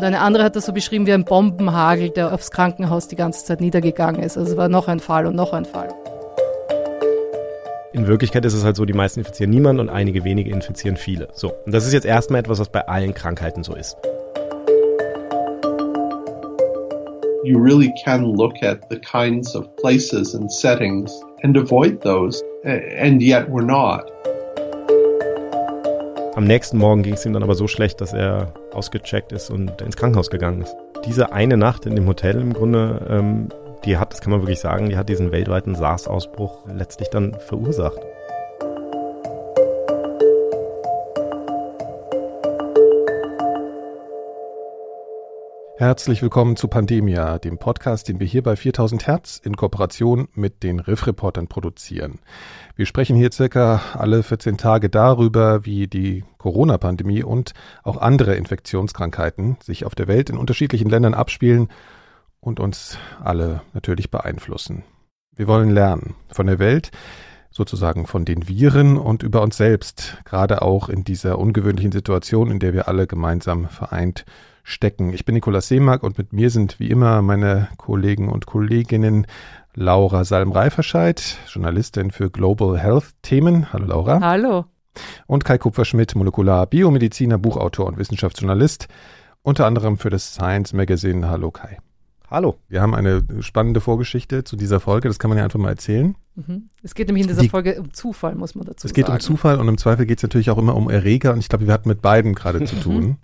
Und eine andere hat das so beschrieben wie ein Bombenhagel, der aufs Krankenhaus die ganze Zeit niedergegangen ist. Also es war noch ein Fall und noch ein Fall. In Wirklichkeit ist es halt so, die meisten infizieren niemanden und einige wenige infizieren viele. So, und das ist jetzt erstmal etwas, was bei allen Krankheiten so ist. You really can look at the kinds of places and settings and avoid those, and yet we're not. Am nächsten Morgen ging es ihm dann aber so schlecht, dass er ausgecheckt ist und ins Krankenhaus gegangen ist. Diese eine Nacht in dem Hotel im Grunde, ähm, die hat, das kann man wirklich sagen, die hat diesen weltweiten SARS-Ausbruch letztlich dann verursacht. Herzlich willkommen zu Pandemia, dem Podcast, den wir hier bei 4000 Hertz in Kooperation mit den Riff-Reportern produzieren. Wir sprechen hier circa alle 14 Tage darüber, wie die Corona-Pandemie und auch andere Infektionskrankheiten sich auf der Welt in unterschiedlichen Ländern abspielen und uns alle natürlich beeinflussen. Wir wollen lernen von der Welt, sozusagen von den Viren und über uns selbst, gerade auch in dieser ungewöhnlichen Situation, in der wir alle gemeinsam vereint stecken. Ich bin Nikolaus Seemark und mit mir sind wie immer meine Kollegen und Kolleginnen Laura Salm-Reiferscheid, Journalistin für Global Health Themen. Hallo Laura. Hallo. Und Kai Kupferschmidt, Molekular Biomediziner, Buchautor und Wissenschaftsjournalist, unter anderem für das Science Magazine. Hallo Kai. Hallo. Wir haben eine spannende Vorgeschichte zu dieser Folge, das kann man ja einfach mal erzählen. Mhm. Es geht nämlich in dieser Die, Folge um Zufall, muss man dazu sagen. Es geht sagen. um Zufall und im Zweifel geht es natürlich auch immer um Erreger und ich glaube, wir hatten mit beiden gerade zu tun.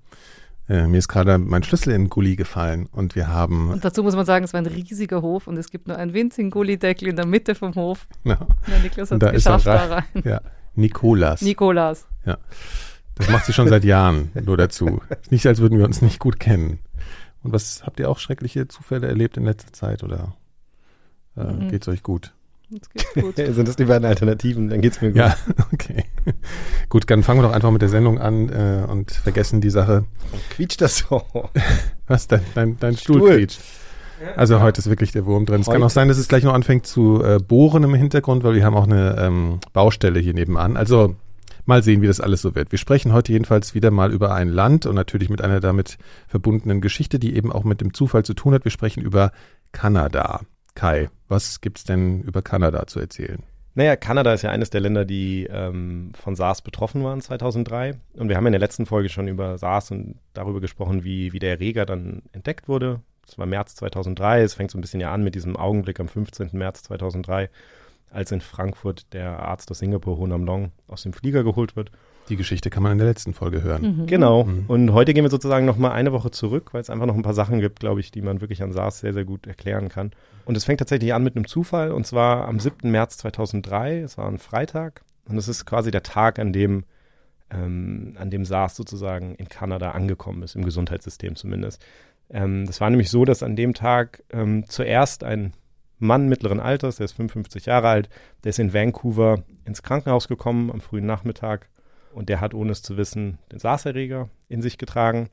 Äh, mir ist gerade mein Schlüssel in den Gully gefallen und wir haben. Und dazu muss man sagen, es war ein riesiger Hof und es gibt nur einen winzigen Gullideckel in der Mitte vom Hof. Ja. ja Niklas hat es geschafft da rein. Ja, Nikolas. Nikolas. Ja. Das macht sie schon seit Jahren, nur dazu. Nicht, als würden wir uns nicht gut kennen. Und was habt ihr auch schreckliche Zufälle erlebt in letzter Zeit oder äh, mhm. geht's euch gut? Geht's gut. Sind das die beiden Alternativen? Dann geht's mir gut. Ja, okay. gut, dann fangen wir doch einfach mit der Sendung an äh, und vergessen die Sache. Quietscht das so? Was? Dein, dein, dein Stuhl, Stuhl quietscht. Also heute ist wirklich der Wurm drin. Es kann auch sein, dass es gleich noch anfängt zu äh, bohren im Hintergrund, weil wir haben auch eine ähm, Baustelle hier nebenan. Also mal sehen, wie das alles so wird. Wir sprechen heute jedenfalls wieder mal über ein Land und natürlich mit einer damit verbundenen Geschichte, die eben auch mit dem Zufall zu tun hat. Wir sprechen über Kanada. Kai, was gibt's denn über Kanada zu erzählen? Naja, Kanada ist ja eines der Länder, die ähm, von SARS betroffen waren 2003. Und wir haben in der letzten Folge schon über SARS und darüber gesprochen, wie, wie der Erreger dann entdeckt wurde. Das war März 2003. Es fängt so ein bisschen ja an mit diesem Augenblick am 15. März 2003, als in Frankfurt der Arzt aus Singapur, Honam Long, aus dem Flieger geholt wird die Geschichte kann man in der letzten Folge hören. Mhm. Genau. Mhm. Und heute gehen wir sozusagen noch mal eine Woche zurück, weil es einfach noch ein paar Sachen gibt, glaube ich, die man wirklich an SARS sehr, sehr gut erklären kann. Und es fängt tatsächlich an mit einem Zufall. Und zwar am 7. März 2003. Es war ein Freitag. Und es ist quasi der Tag, an dem, ähm, an dem SARS sozusagen in Kanada angekommen ist, im Gesundheitssystem zumindest. Ähm, das war nämlich so, dass an dem Tag ähm, zuerst ein Mann mittleren Alters, der ist 55 Jahre alt, der ist in Vancouver ins Krankenhaus gekommen am frühen Nachmittag und der hat, ohne es zu wissen, den SARS-Erreger in sich getragen.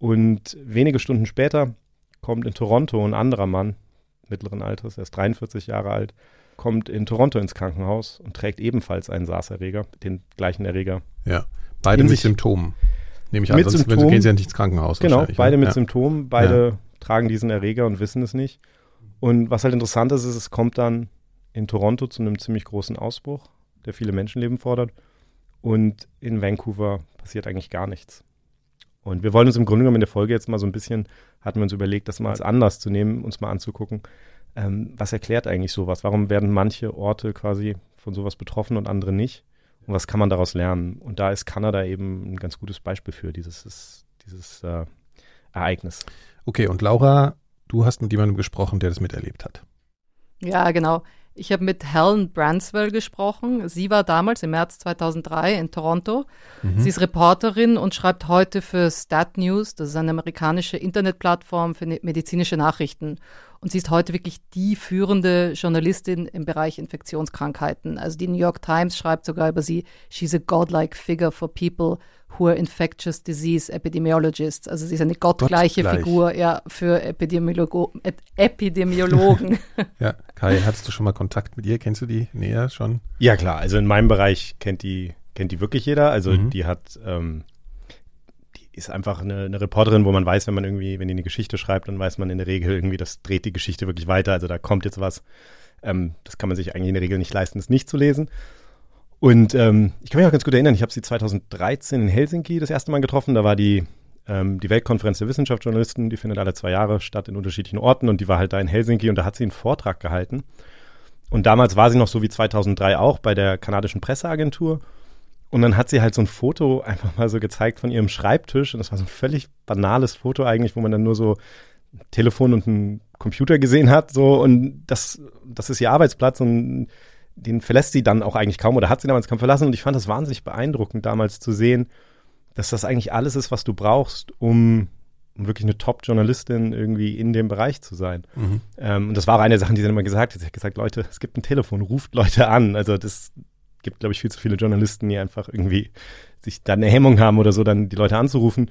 Und wenige Stunden später kommt in Toronto ein anderer Mann mittleren Alters, er ist 43 Jahre alt, kommt in Toronto ins Krankenhaus und trägt ebenfalls einen SARS-Erreger, den gleichen Erreger. Ja, beide mit Symptomen. Nehme ich an, mit sonst Symptomen, gehen sie ja nicht ins Krankenhaus. Genau, beide ne? mit ja. Symptomen, beide ja. tragen diesen Erreger und wissen es nicht. Und was halt interessant ist, ist, es kommt dann in Toronto zu einem ziemlich großen Ausbruch, der viele Menschenleben fordert. Und in Vancouver passiert eigentlich gar nichts. Und wir wollen uns im Grunde genommen in der Folge jetzt mal so ein bisschen, hatten wir uns überlegt, das mal als Anlass zu nehmen, uns mal anzugucken, ähm, was erklärt eigentlich sowas? Warum werden manche Orte quasi von sowas betroffen und andere nicht? Und was kann man daraus lernen? Und da ist Kanada eben ein ganz gutes Beispiel für dieses, dieses äh, Ereignis. Okay, und Laura, du hast mit jemandem gesprochen, der das miterlebt hat. Ja, genau. Ich habe mit Helen Branswell gesprochen. Sie war damals im März 2003 in Toronto. Mhm. Sie ist Reporterin und schreibt heute für Stat News. Das ist eine amerikanische Internetplattform für ne-, medizinische Nachrichten. Und sie ist heute wirklich die führende Journalistin im Bereich Infektionskrankheiten. Also die New York Times schreibt sogar über sie, she's a godlike figure for people who are infectious disease epidemiologists. Also sie ist eine gottgleiche Gottgleich. Figur ja, für Epidemiologo Epidemiologen. ja, Kai, hattest du schon mal Kontakt mit ihr? Kennst du die näher schon? Ja, klar. Also in meinem Bereich kennt die, kennt die wirklich jeder. Also mhm. die hat, ähm, ist einfach eine, eine Reporterin, wo man weiß, wenn man irgendwie, wenn die eine Geschichte schreibt, dann weiß man in der Regel irgendwie, das dreht die Geschichte wirklich weiter. Also da kommt jetzt was. Ähm, das kann man sich eigentlich in der Regel nicht leisten, es nicht zu lesen. Und ähm, ich kann mich auch ganz gut erinnern, ich habe sie 2013 in Helsinki das erste Mal getroffen. Da war die, ähm, die Weltkonferenz der Wissenschaftsjournalisten, die findet alle zwei Jahre statt in unterschiedlichen Orten und die war halt da in Helsinki und da hat sie einen Vortrag gehalten. Und damals war sie noch so wie 2003 auch bei der kanadischen Presseagentur. Und dann hat sie halt so ein Foto einfach mal so gezeigt von ihrem Schreibtisch. Und das war so ein völlig banales Foto eigentlich, wo man dann nur so ein Telefon und einen Computer gesehen hat. So, und das, das ist ihr Arbeitsplatz und den verlässt sie dann auch eigentlich kaum oder hat sie damals kaum verlassen. Und ich fand das wahnsinnig beeindruckend, damals zu sehen, dass das eigentlich alles ist, was du brauchst, um, um wirklich eine Top-Journalistin irgendwie in dem Bereich zu sein. Mhm. Ähm, und das war auch eine der Sachen, die sie dann immer gesagt hat. Sie hat gesagt, Leute, es gibt ein Telefon, ruft Leute an. Also das gibt, glaube ich, viel zu viele Journalisten, die einfach irgendwie sich da eine Hemmung haben oder so, dann die Leute anzurufen.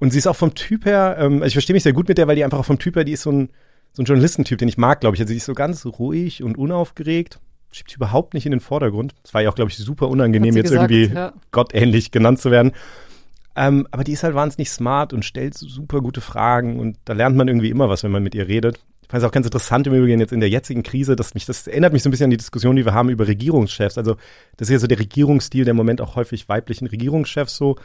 Und sie ist auch vom Typ her, ähm, also ich verstehe mich sehr gut mit der, weil die einfach auch vom Typ her, die ist so ein, so ein Journalistentyp, den ich mag, glaube ich. Also sie ist so ganz ruhig und unaufgeregt, schiebt sich überhaupt nicht in den Vordergrund. Es war ja auch, glaube ich, super unangenehm, jetzt gesagt, irgendwie ja. gottähnlich genannt zu werden. Ähm, aber die ist halt wahnsinnig smart und stellt super gute Fragen und da lernt man irgendwie immer was, wenn man mit ihr redet fand es auch ganz interessant im Übrigen jetzt in der jetzigen Krise, dass mich, das erinnert mich so ein bisschen an die Diskussion, die wir haben über Regierungschefs. Also das ist ja so der Regierungsstil, der im Moment auch häufig weiblichen Regierungschefs so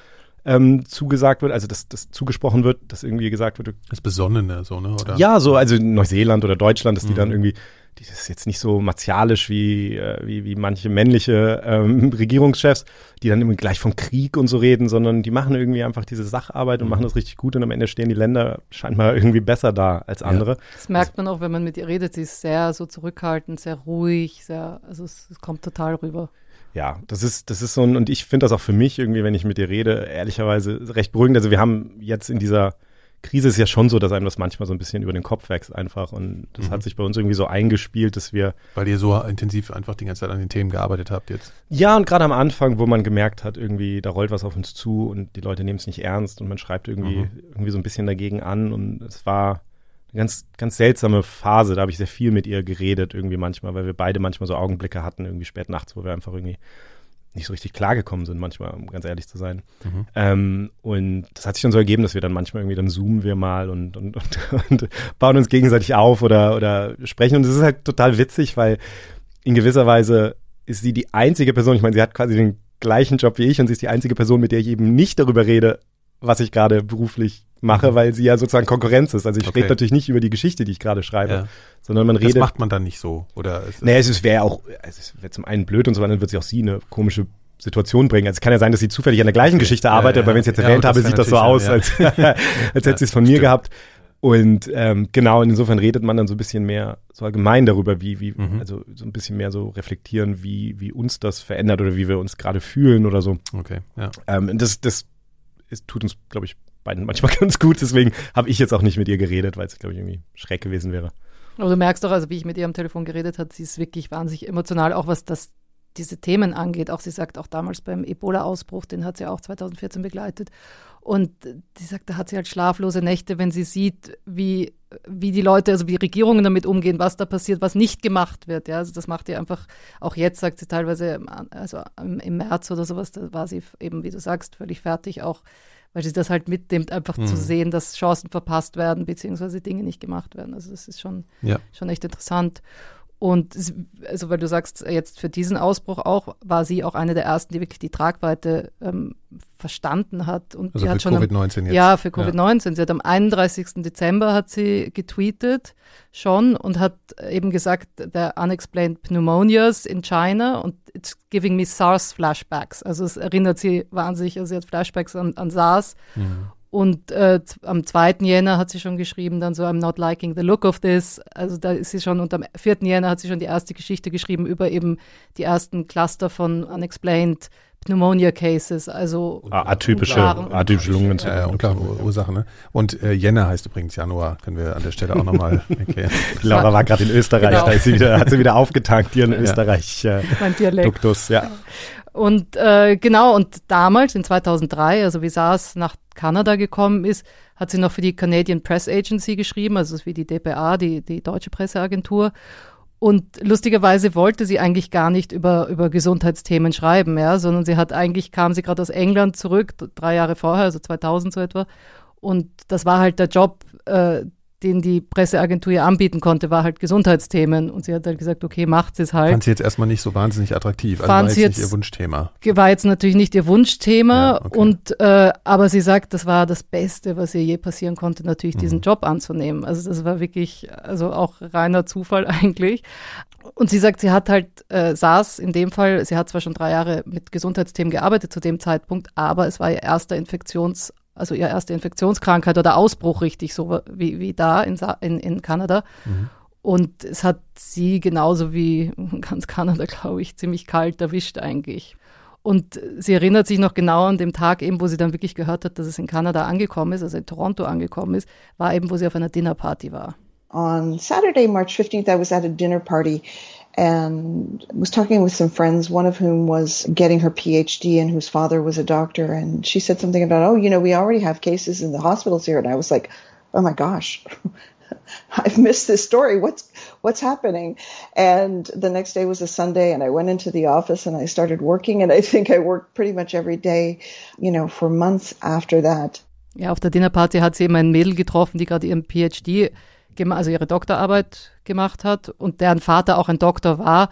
ähm, zugesagt wird, also dass das zugesprochen wird, dass irgendwie gesagt wird. Das Besonnene, so, ne? Oder? Ja, so, also Neuseeland oder Deutschland, dass die mhm. dann irgendwie die ist jetzt nicht so martialisch wie, äh, wie, wie manche männliche ähm, Regierungschefs, die dann immer gleich vom Krieg und so reden, sondern die machen irgendwie einfach diese Sacharbeit und mhm. machen das richtig gut und am Ende stehen die Länder scheinbar irgendwie besser da als andere. Ja. Das merkt man auch, wenn man mit ihr redet. Sie ist sehr so zurückhaltend, sehr ruhig, sehr, also es, es kommt total rüber. Ja, das ist, das ist so ein, und ich finde das auch für mich irgendwie, wenn ich mit ihr rede, ehrlicherweise recht beruhigend. Also wir haben jetzt in dieser Krise ist ja schon so, dass einem das manchmal so ein bisschen über den Kopf wächst einfach. Und das mhm. hat sich bei uns irgendwie so eingespielt, dass wir. Weil ihr so intensiv einfach die ganze Zeit an den Themen gearbeitet habt jetzt. Ja, und gerade am Anfang, wo man gemerkt hat, irgendwie, da rollt was auf uns zu und die Leute nehmen es nicht ernst und man schreibt irgendwie, mhm. irgendwie so ein bisschen dagegen an. Und es war eine ganz, ganz seltsame Phase. Da habe ich sehr viel mit ihr geredet, irgendwie manchmal, weil wir beide manchmal so Augenblicke hatten, irgendwie spät nachts, wo wir einfach irgendwie nicht so richtig klargekommen sind, manchmal, um ganz ehrlich zu sein. Mhm. Ähm, und das hat sich dann so ergeben, dass wir dann manchmal irgendwie, dann zoomen wir mal und, und, und, und bauen uns gegenseitig auf oder, oder sprechen. Und es ist halt total witzig, weil in gewisser Weise ist sie die einzige Person, ich meine, sie hat quasi den gleichen Job wie ich und sie ist die einzige Person, mit der ich eben nicht darüber rede, was ich gerade beruflich mache, mhm. weil sie ja sozusagen Konkurrenz ist. Also ich okay. rede natürlich nicht über die Geschichte, die ich gerade schreibe, ja. sondern man redet. Das macht man dann nicht so, oder? Ist naja, es wäre auch, es wäre zum einen blöd und zum anderen wird sie auch sie eine komische Situation bringen. Also es kann ja sein, dass sie zufällig an der gleichen. Geschichte arbeitet, ja, aber wenn ich es jetzt erwähnt habe, sieht das so aus, als, als hätte sie es von mir stimmt. gehabt. Und ähm, genau, insofern redet man dann so ein bisschen mehr so allgemein darüber, wie, wie, mhm. also so ein bisschen mehr so reflektieren, wie, wie uns das verändert oder wie wir uns gerade fühlen oder so. Okay, ja. Ähm, das, das ist, tut uns, glaube ich, beiden manchmal ganz gut. Deswegen habe ich jetzt auch nicht mit ihr geredet, weil es, glaube ich, irgendwie schräg gewesen wäre. Aber du merkst doch, also wie ich mit ihr am Telefon geredet habe, sie ist wirklich wahnsinnig emotional, auch was das diese Themen angeht. Auch sie sagt auch damals beim Ebola-Ausbruch, den hat sie auch 2014 begleitet. Und sie sagt, da hat sie halt schlaflose Nächte, wenn sie sieht, wie, wie die Leute, also wie Regierungen damit umgehen, was da passiert, was nicht gemacht wird. Ja, also das macht ihr einfach, auch jetzt sagt sie teilweise, also im März oder sowas, da war sie eben, wie du sagst, völlig fertig, auch weil sie das halt mitnimmt, einfach mhm. zu sehen, dass Chancen verpasst werden, beziehungsweise Dinge nicht gemacht werden. Also das ist schon, ja. schon echt interessant. Und also weil du sagst, jetzt für diesen Ausbruch auch, war sie auch eine der ersten, die wirklich die Tragweite ähm, verstanden hat. Und also die für Covid-19 jetzt. Ja, für Covid-19. Ja. Sie hat am 31. Dezember hat sie getweetet schon und hat eben gesagt, der unexplained pneumonias in China und it's giving me SARS Flashbacks. Also es erinnert sie wahnsinnig, also sie hat Flashbacks an, an SARS. Mhm. Und äh, am 2. Jänner hat sie schon geschrieben, dann so, I'm not liking the look of this. Also da ist sie schon, und am 4. Jänner hat sie schon die erste Geschichte geschrieben über eben die ersten Cluster von Unexplained Pneumonia Cases, also atypische, atypische Lungenentzündung. Ja, ja, unklare Ursachen. Ne? Und äh, Jänner heißt übrigens Januar, können wir an der Stelle auch nochmal erklären. Laura war gerade in Österreich, genau. da ist sie wieder, hat sie wieder aufgetankt hier in Österreich. Äh, mein Dialekt. Duktus, ja. Und äh, genau, und damals in 2003, also wie SARS nach Kanada gekommen ist, hat sie noch für die Canadian Press Agency geschrieben, also wie die DPA, die, die deutsche Presseagentur. Und lustigerweise wollte sie eigentlich gar nicht über, über Gesundheitsthemen schreiben, ja, sondern sie hat eigentlich, kam sie gerade aus England zurück, drei Jahre vorher, also 2000 so etwa. Und das war halt der Job, äh, den die Presseagentur ihr anbieten konnte, war halt Gesundheitsthemen. Und sie hat halt gesagt, okay, macht es halt. Fand sie jetzt erstmal nicht so wahnsinnig attraktiv. Also Fand war sie jetzt nicht jetzt- ihr Wunschthema. War jetzt natürlich nicht ihr Wunschthema. Ja, okay. Und äh, aber sie sagt, das war das Beste, was ihr je passieren konnte, natürlich Mhm. diesen Job anzunehmen. Also das war wirklich, also auch reiner Zufall eigentlich. Und sie sagt, sie hat halt, äh, saß in dem Fall, sie hat zwar schon drei Jahre mit Gesundheitsthemen gearbeitet zu dem Zeitpunkt, aber es war ihr erster Infektions, also ihre erste Infektionskrankheit oder Ausbruch richtig, so wie, wie da in, in, in Kanada. Und es hat sie genauso wie ganz Kanada, glaube ich, ziemlich kalt erwischt eigentlich. Und sie erinnert sich noch genau an dem Tag eben, wo sie dann wirklich gehört hat, dass es in Kanada angekommen ist, also in Toronto angekommen ist, war eben, wo sie auf einer Dinnerparty war. On Saturday, March 15th, I was at a dinner party and was talking with some friends, one of whom was getting her PhD and whose father was a doctor. And she said something about, oh, you know, we already have cases in the hospitals here. And I was like, oh my gosh. I've missed this story. What's what's happening? And the next day was a Sunday and I went into the office and I started working and I think I worked pretty much every day, you know, for months after that. Ja, auf der Dinnerparty hat sie eben ein Mädel getroffen, die gerade ihren PhD, also ihre Doktorarbeit gemacht hat und deren Vater auch ein Doktor war.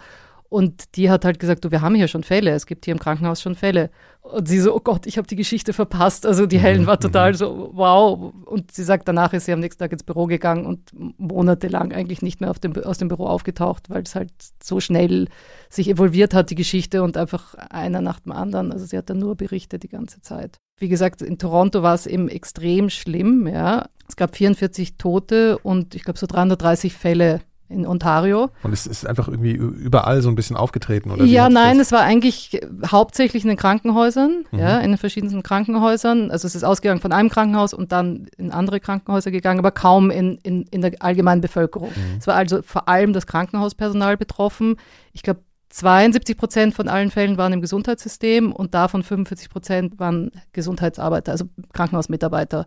Und die hat halt gesagt, du, wir haben hier schon Fälle, es gibt hier im Krankenhaus schon Fälle. Und sie so, oh Gott, ich habe die Geschichte verpasst. Also die Helen war total so, wow. Und sie sagt, danach ist sie am nächsten Tag ins Büro gegangen und monatelang eigentlich nicht mehr dem, aus dem Büro aufgetaucht, weil es halt so schnell sich evolviert hat, die Geschichte und einfach einer nach dem anderen. Also sie hat dann nur berichtet die ganze Zeit. Wie gesagt, in Toronto war es eben extrem schlimm, ja. Es gab 44 Tote und ich glaube so 330 Fälle in Ontario. Und es ist einfach irgendwie überall so ein bisschen aufgetreten, oder? Ja, nein, das- es war eigentlich hauptsächlich in den Krankenhäusern, Mhm. ja, in den verschiedensten Krankenhäusern. Also es ist ausgegangen von einem Krankenhaus und dann in andere Krankenhäuser gegangen, aber kaum in, in, in der allgemeinen Bevölkerung. Mhm. Es war also vor allem das Krankenhauspersonal betroffen. Ich glaube, 72 Prozent von allen Fällen waren im Gesundheitssystem und davon 45 Prozent waren Gesundheitsarbeiter, also Krankenhausmitarbeiter.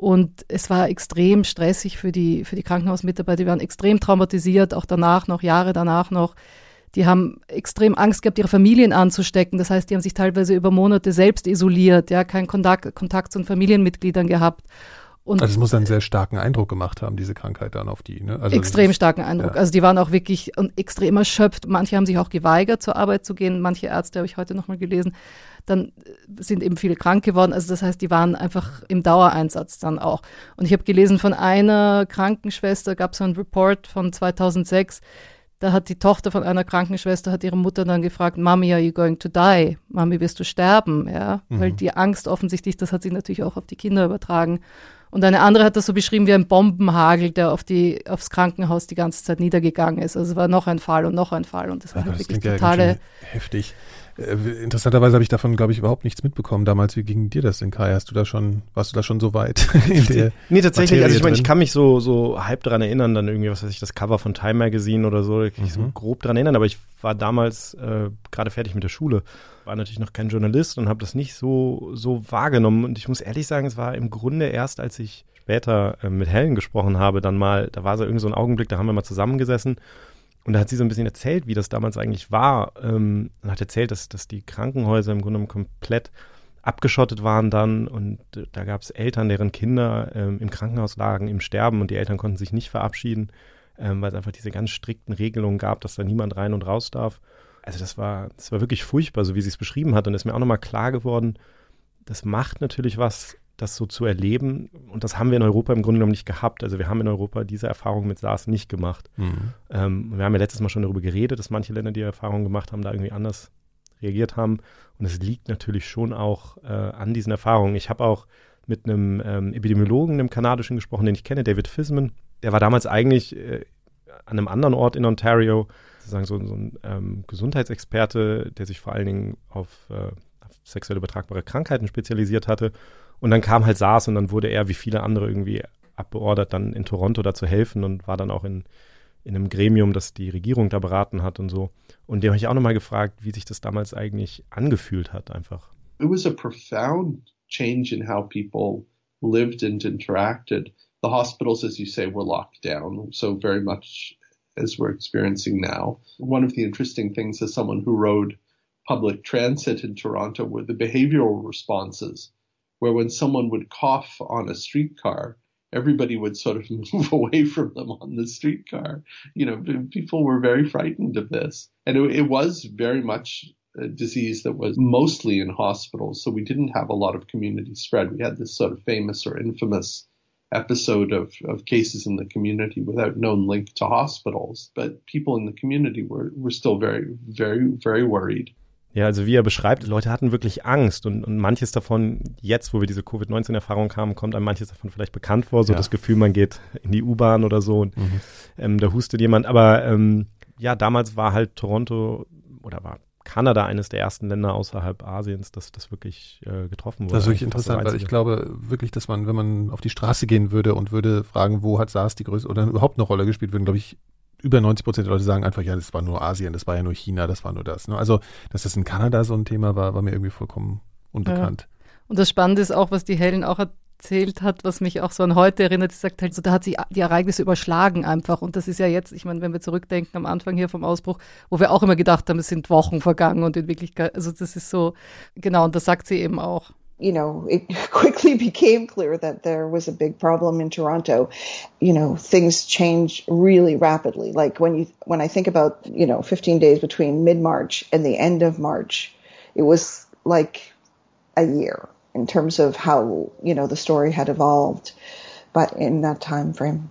Und es war extrem stressig für die, für die Krankenhausmitarbeiter. Die waren extrem traumatisiert, auch danach noch, Jahre danach noch. Die haben extrem Angst gehabt, ihre Familien anzustecken. Das heißt, die haben sich teilweise über Monate selbst isoliert, ja, keinen Kontakt, Kontakt zu den Familienmitgliedern gehabt. Und Also es muss einen sehr starken Eindruck gemacht haben, diese Krankheit dann auf die. Ne? Also extrem ist- starken Eindruck. ja. Also die waren auch wirklich und extrem erschöpft. Manche haben sich auch geweigert, zur Arbeit zu gehen. Manche Ärzte habe ich heute nochmal gelesen. Dann äh, sind eben viele krank geworden. Also das heißt, die waren einfach im Dauereinsatz dann auch. Und ich habe gelesen von einer Krankenschwester, gab es so einen Report von 2006, da hat die Tochter von einer Krankenschwester, hat ihre Mutter dann gefragt, Mami, are you going to die? Mami, wirst du sterben? Ja, weil die Angst offensichtlich, das hat sich natürlich auch auf die Kinder übertragen. Und eine andere hat das so beschrieben wie ein Bombenhagel, der auf die, aufs Krankenhaus die ganze Zeit niedergegangen ist. Also es war noch ein Fall und noch ein Fall und das war Ja, halt das wirklich ja totale. schön heftig. Äh, interessanterweise habe ich davon, glaube ich, überhaupt nichts mitbekommen damals. Wie ging dir das denn, Kai? Hast du da schon, warst du da schon so weit? in der Nee, tatsächlich, Materie also ich meine, ich kann mich so, so halb dran erinnern, dann irgendwie, was weiß ich, das Cover von Time Magazine oder so, da kann ich so Mhm. grob dran erinnern, aber ich war damals äh, gerade fertig mit der Schule, war natürlich noch kein Journalist und habe das nicht so, so wahrgenommen und ich muss ehrlich sagen, es war im Grunde erst, als ich später äh, mit Helen gesprochen habe, dann mal, da war so irgendwie so ein Augenblick, da haben wir mal zusammengesessen und da hat sie so ein bisschen erzählt, wie das damals eigentlich war. Ähm, und hat erzählt, dass, dass die Krankenhäuser im Grunde genommen komplett abgeschottet waren dann und äh, da gab es Eltern, deren Kinder ähm, im Krankenhaus lagen, im Sterben und die Eltern konnten sich nicht verabschieden, ähm, weil es einfach diese ganz strikten Regelungen gab, dass da niemand rein und raus darf. Also das war, das war wirklich furchtbar, so wie sie es beschrieben hat. Und ist mir auch nochmal klar geworden, das macht natürlich was, das so zu erleben. Und das haben wir in Europa im Grunde genommen nicht gehabt. Also wir haben in Europa diese Erfahrung mit SARS nicht gemacht. Mhm. Ähm, wir haben ja letztes Mal schon darüber geredet, dass manche Länder, die Erfahrungen gemacht haben, da irgendwie anders reagiert haben. Und es liegt natürlich schon auch äh, an diesen Erfahrungen. Ich habe auch mit einem ähm, Epidemiologen, einem kanadischen gesprochen, den ich kenne, David Fisman. Der war damals eigentlich äh, an einem anderen Ort in Ontario, sozusagen so, so ein ähm, Gesundheitsexperte, der sich vor allen Dingen auf, äh, auf sexuell übertragbare Krankheiten spezialisiert hatte. Und dann kam halt SARS und dann wurde er wie viele andere irgendwie abbeordert, dann in Toronto da zu helfen und war dann auch in, in einem Gremium, das die Regierung da beraten hat und so. Und dem habe ich auch nochmal gefragt, wie sich das damals eigentlich angefühlt hat, einfach. It was a profound change in how people lived and interacted. The hospitals, as you say, were locked down, so very much as we're experiencing now. One of the interesting things as someone who rode public transit in Toronto were the behavioral responses, where when someone would cough on a streetcar, everybody would sort of move away from them on the streetcar. You know, people were very frightened of this. And it, it, was very much a disease that was mostly in hospitals. So we didn't have a lot of community spread. We had this sort of famous or infamous episode of, of cases in the community without known link to hospitals. But people in the community were, were still very, very, very worried. Ja, also wie er beschreibt, Leute hatten wirklich Angst und, und manches davon, jetzt, wo wir diese Covid-19-Erfahrung haben, kommt einem manches davon vielleicht bekannt vor, so ja. das Gefühl, man geht in die U-Bahn oder so und mhm. ähm, da hustet jemand. Aber ähm, ja, damals war halt Toronto oder war Kanada eines der ersten Länder außerhalb Asiens, das das wirklich äh, getroffen wurde. Das ist wirklich interessant, weil ich glaube wirklich, dass man, wenn man auf die Straße gehen würde und würde fragen, wo hat SARS die größte oder überhaupt eine Rolle gespielt, würden, glaube ich, über 90 Prozent der Leute sagen einfach, ja, das war nur Asien, das war ja nur China, das war nur das. Ne? Also, dass das in Kanada so ein Thema war, war mir irgendwie vollkommen unbekannt. Ja. Und das Spannende ist auch, was die Helen auch erzählt hat, was mich auch so an heute erinnert. Sie sagt halt so, da hat sie die Ereignisse überschlagen einfach. Und das ist ja jetzt, ich meine, wenn wir zurückdenken am Anfang hier vom Ausbruch, wo wir auch immer gedacht haben, es sind Wochen vergangen und in Wirklichkeit, also das ist so, genau, und das sagt sie eben auch. You know, it quickly became clear that there was a big problem in Toronto. You know, things change really rapidly. Like when you, when I think about, you know, 15 days between mid-March and the end of March, it was like a year in terms of how, you know, the story had evolved, but in that time frame.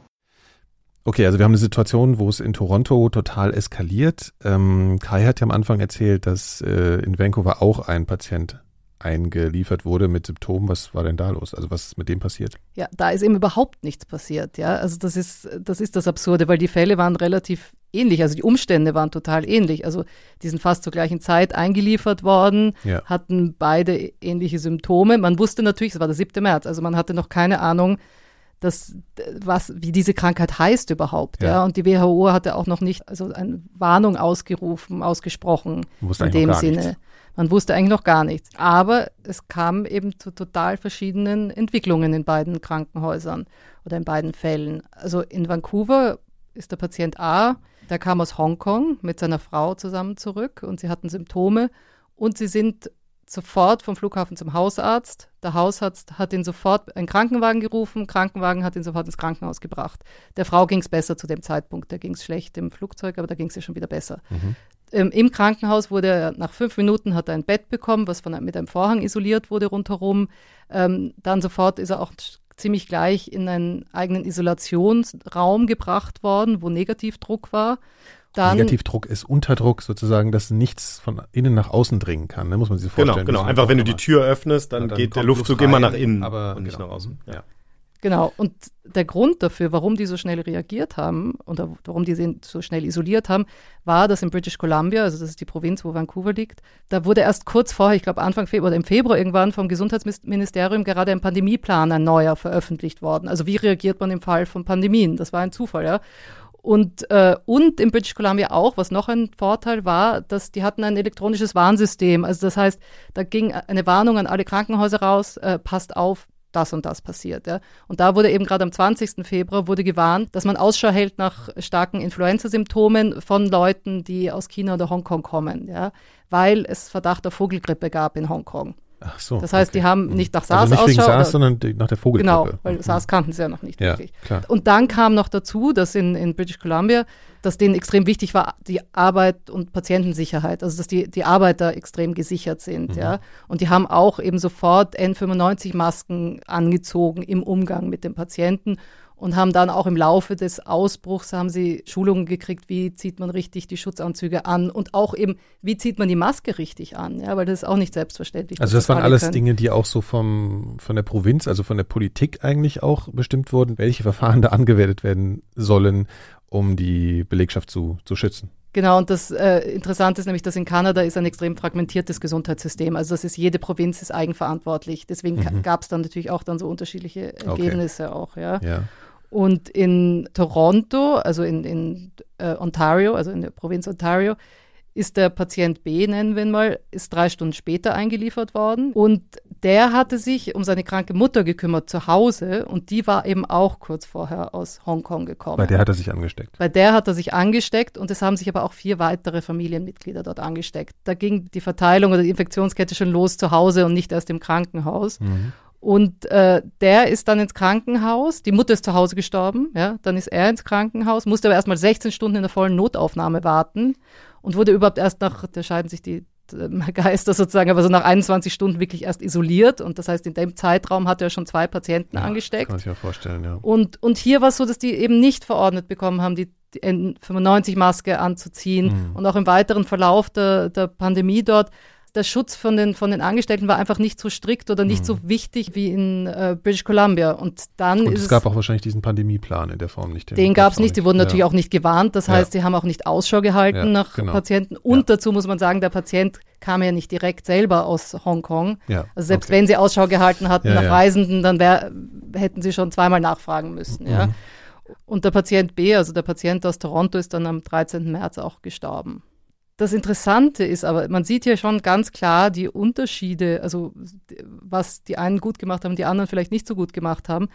Okay, also wir haben eine Situation, wo es in Toronto total eskaliert. Ähm, Kai hat ja am Anfang erzählt, dass äh, in Vancouver auch ein Patient eingeliefert wurde mit Symptomen. Was war denn da los? Also was ist mit dem passiert? Ja, da ist eben überhaupt nichts passiert. Ja, also das ist das ist das Absurde, weil die Fälle waren relativ ähnlich. Also die Umstände waren total ähnlich. Also die sind fast zur gleichen Zeit eingeliefert worden, ja. hatten beide ähnliche Symptome. Man wusste natürlich, es war der 7. März, also man hatte noch keine Ahnung, dass, was, wie diese Krankheit heißt überhaupt. Ja. ja. Und die WHO hatte auch noch nicht also eine Warnung ausgerufen, ausgesprochen in dem Sinne. Nichts. Man wusste eigentlich noch gar nichts. Aber es kam eben zu total verschiedenen Entwicklungen in beiden Krankenhäusern oder in beiden Fällen. Also in Vancouver ist der Patient A, der kam aus Hongkong mit seiner Frau zusammen zurück und sie hatten Symptome und sie sind sofort vom Flughafen zum Hausarzt. Der Hausarzt hat ihn sofort einen Krankenwagen gerufen, Krankenwagen hat ihn sofort ins Krankenhaus gebracht. Der Frau ging es besser zu dem Zeitpunkt, da ging es schlecht im Flugzeug, aber da ging es ihr schon wieder besser. Mhm. Ähm, Im Krankenhaus wurde er nach fünf Minuten hat er ein Bett bekommen, was von, mit einem Vorhang isoliert wurde rundherum. Ähm, dann sofort ist er auch ziemlich gleich in einen eigenen Isolationsraum gebracht worden, wo Negativdruck war. Dann, Negativdruck ist Unterdruck sozusagen, dass nichts von innen nach außen dringen kann. Ne? Muss man sich genau, vorstellen. Genau, genau. Einfach wenn du die Tür öffnest, dann, ja, dann geht der Luftzug immer nach innen aber und nicht genau. nach außen. Ja. Genau. Und der Grund dafür, warum die so schnell reagiert haben und warum die sie so schnell isoliert haben, war, dass in British Columbia, also das ist die Provinz, wo Vancouver liegt, da wurde erst kurz vorher, ich glaube Anfang Februar oder im Februar irgendwann vom Gesundheitsministerium gerade ein Pandemieplan, ein neuer, veröffentlicht worden. Also wie reagiert man im Fall von Pandemien? Das war ein Zufall, ja. Und, äh, und in British Columbia auch, was noch ein Vorteil war, dass die hatten ein elektronisches Warnsystem. Also das heißt, da ging eine Warnung an alle Krankenhäuser raus, äh, passt auf, das und das passiert. Ja. Und da wurde eben gerade am 20. Februar wurde gewarnt, dass man Ausschau hält nach starken Influenza-Symptomen von Leuten, die aus China oder Hongkong kommen, ja, weil es Verdacht auf Vogelgrippe gab in Hongkong. Ach so. Das heißt, okay. die haben nicht nach SARS also nicht wegen SARS, sondern nach der Vogelgrippe. Genau, weil mhm. SARS kannten sie ja noch nicht ja, wirklich. Klar. Und dann kam noch dazu, dass in, in British Columbia, dass denen extrem wichtig war, die Arbeit und Patientensicherheit, also dass die, die Arbeiter extrem gesichert sind, mhm. ja. Und die haben auch eben sofort N95-Masken angezogen im Umgang mit den Patienten und haben dann auch im Laufe des Ausbruchs haben sie Schulungen gekriegt, wie zieht man richtig die Schutzanzüge an und auch eben, wie zieht man die Maske richtig an, ja, weil das ist auch nicht selbstverständlich. Also das waren alles können. Dinge, die auch so vom, von der Provinz, also von der Politik eigentlich auch bestimmt wurden, welche Verfahren da angewendet werden sollen, um die Belegschaft zu, zu schützen. Genau, und das äh, Interessante ist nämlich, dass in Kanada ist ein extrem fragmentiertes Gesundheitssystem. Also das ist jede Provinz ist eigenverantwortlich. Deswegen mhm. gab es dann natürlich auch dann so unterschiedliche Ergebnisse okay. auch, ja. ja. Und in Toronto, also in, in äh, Ontario, also in der Provinz Ontario, ist der Patient B, nennen wir ihn mal, ist drei Stunden später eingeliefert worden. Und der hatte sich um seine kranke Mutter gekümmert zu Hause und die war eben auch kurz vorher aus Hongkong gekommen. Bei der hat er sich angesteckt. Bei der hat er sich angesteckt und es haben sich aber auch vier weitere Familienmitglieder dort angesteckt. Da ging die Verteilung oder die Infektionskette schon los zu Hause und nicht erst im Krankenhaus. Mhm. Und äh, der ist dann ins Krankenhaus, die Mutter ist zu Hause gestorben, ja, dann ist er ins Krankenhaus, musste aber erstmal 16 Stunden in der vollen Notaufnahme warten und wurde überhaupt erst nach, da scheiden sich die ähm, Geister sozusagen, aber so nach 21 Stunden wirklich erst isoliert. Und das heißt, in dem Zeitraum hat er schon zwei Patienten ja, angesteckt. Kann sich ja vorstellen, ja. Und, und hier war es so, dass die eben nicht verordnet bekommen haben, die, die N95-Maske anzuziehen. Mhm. Und auch im weiteren Verlauf der, der Pandemie dort der Schutz von den, von den Angestellten war einfach nicht so strikt oder nicht mhm. so wichtig wie in äh, British Columbia. Und dann Und es gab auch wahrscheinlich diesen Pandemieplan in der Form nicht. Den, den gab es nicht, die wurden ja. natürlich auch nicht gewarnt. Das heißt, ja. sie haben auch nicht Ausschau gehalten ja, nach genau. Patienten. Und dazu muss man sagen, der Patient kam ja nicht direkt selber aus Hongkong. Also selbst okay. wenn sie Ausschau gehalten hatten nach Reisenden, dann wär, hätten sie schon zweimal nachfragen müssen. Mhm. Ja. Und der Patient B, also der Patient aus Toronto, ist dann am 13. März auch gestorben. Das Interessante ist aber, man sieht hier schon ganz klar die Unterschiede, also was die einen gut gemacht haben, die anderen vielleicht nicht so gut gemacht haben.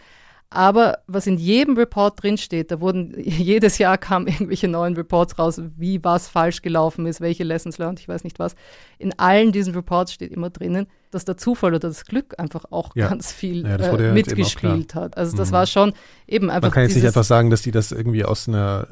Aber was in jedem Report drinsteht, da wurden jedes Jahr kamen irgendwelche neuen Reports raus, wie was falsch gelaufen ist, welche Lessons learned, ich weiß nicht was. In allen diesen Reports steht immer drinnen, dass der Zufall oder das Glück einfach auch ja. ganz viel ja, äh, mitgespielt hat. Also das mhm. war schon eben einfach. Man kann jetzt nicht einfach sagen, dass die das irgendwie aus einer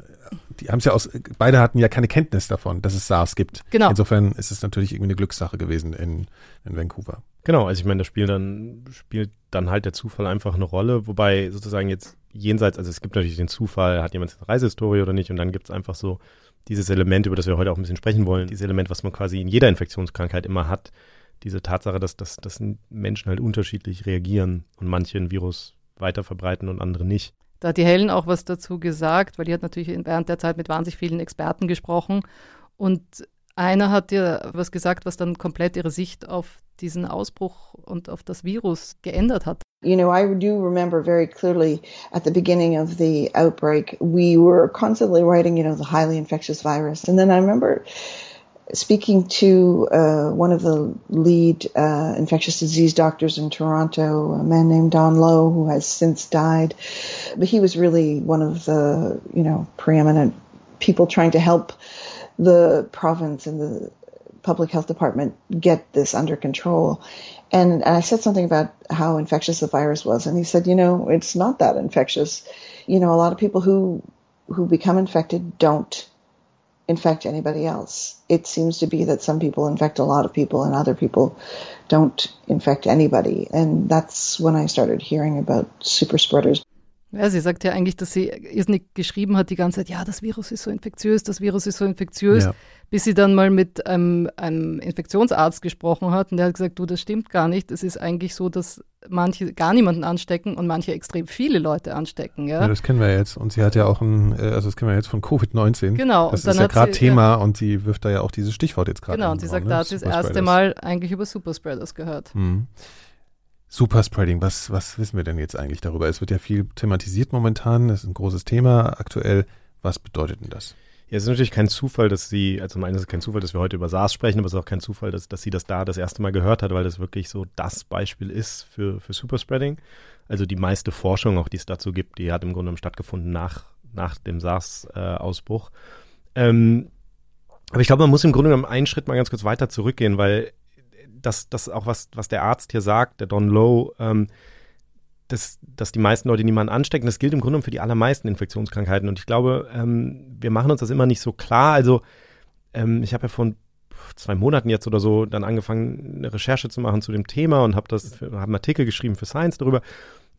die haben es ja aus, beide hatten ja keine Kenntnis davon, dass es SARS gibt. Genau. Insofern ist es natürlich irgendwie eine Glückssache gewesen in, in Vancouver. Genau, also ich meine, das Spiel dann spielt dann halt der Zufall einfach eine Rolle, wobei sozusagen jetzt jenseits, also es gibt natürlich den Zufall, hat jemand eine Reisehistorie oder nicht, und dann gibt es einfach so dieses Element, über das wir heute auch ein bisschen sprechen wollen, dieses Element, was man quasi in jeder Infektionskrankheit immer hat, diese Tatsache, dass, dass, dass Menschen halt unterschiedlich reagieren und manche ein Virus weiter verbreiten und andere nicht. Da hat die Helen auch was dazu gesagt, weil die hat natürlich während der Zeit mit wahnsinnig vielen Experten gesprochen. Und einer hat ihr was gesagt, was dann komplett ihre Sicht auf diesen Ausbruch und auf das Virus geändert hat. You know, I do remember very clearly at the beginning of the outbreak, we were constantly writing, you know, the highly infectious virus. And then I remember speaking to uh, one of the lead uh, infectious disease doctors in Toronto, a man named Don Lowe, who has since died. But he was really one of the, you know, preeminent people trying to help the province and the public health department get this under control. And, and I said something about how infectious the virus was, and he said, you know, it's not that infectious. You know, a lot of people who who become infected don't infect anybody else. It seems to be that some people infect a lot of people and other people don't infect anybody. And that's when I started hearing about super spreaders. Ja, sie sagt ja eigentlich, dass sie irrsinnig geschrieben hat die ganze Zeit, ja, das Virus ist so infektiös, das Virus ist so infektiös, ja. Bis sie dann mal mit einem, einem, Infektionsarzt gesprochen hat und der hat gesagt, du, das stimmt gar nicht. Es ist eigentlich so, dass manche gar niemanden anstecken und manche extrem viele Leute anstecken. Ja, ja das kennen wir jetzt. Und sie hat ja auch ein, äh, also das kennen wir jetzt von Covid-19. Genau. Das ist ja gerade Thema ja. und sie wirft da ja auch dieses Stichwort jetzt gerade Genau, und sie sagt, ne? da hat sie das erste Mal eigentlich über Superspreaders gehört. Mhm. Superspreading, was, was wissen wir denn jetzt eigentlich darüber? Es wird ja viel thematisiert momentan, das ist ein großes Thema aktuell. Was bedeutet denn das? Ja, es ist natürlich kein Zufall, dass sie, also zum einen ist es kein Zufall, dass wir heute über SARS sprechen, aber es ist auch kein Zufall, dass, dass sie das da das erste Mal gehört hat, weil das wirklich so das Beispiel ist für, für Superspreading. Also die meiste Forschung, auch die es dazu gibt, die hat im Grunde stattgefunden nach, nach dem SARS-Ausbruch. Äh, ähm, aber ich glaube, man muss im Grunde genommen einen Schritt mal ganz kurz weiter zurückgehen, weil das, das auch was, was der Arzt hier sagt, der Don Lowe, ähm, dass, dass die meisten Leute niemanden anstecken. Das gilt im Grunde für die allermeisten Infektionskrankheiten. Und ich glaube, ähm, wir machen uns das immer nicht so klar. Also ähm, ich habe ja vor zwei Monaten jetzt oder so dann angefangen, eine Recherche zu machen zu dem Thema und habe das, einen Artikel geschrieben für Science darüber.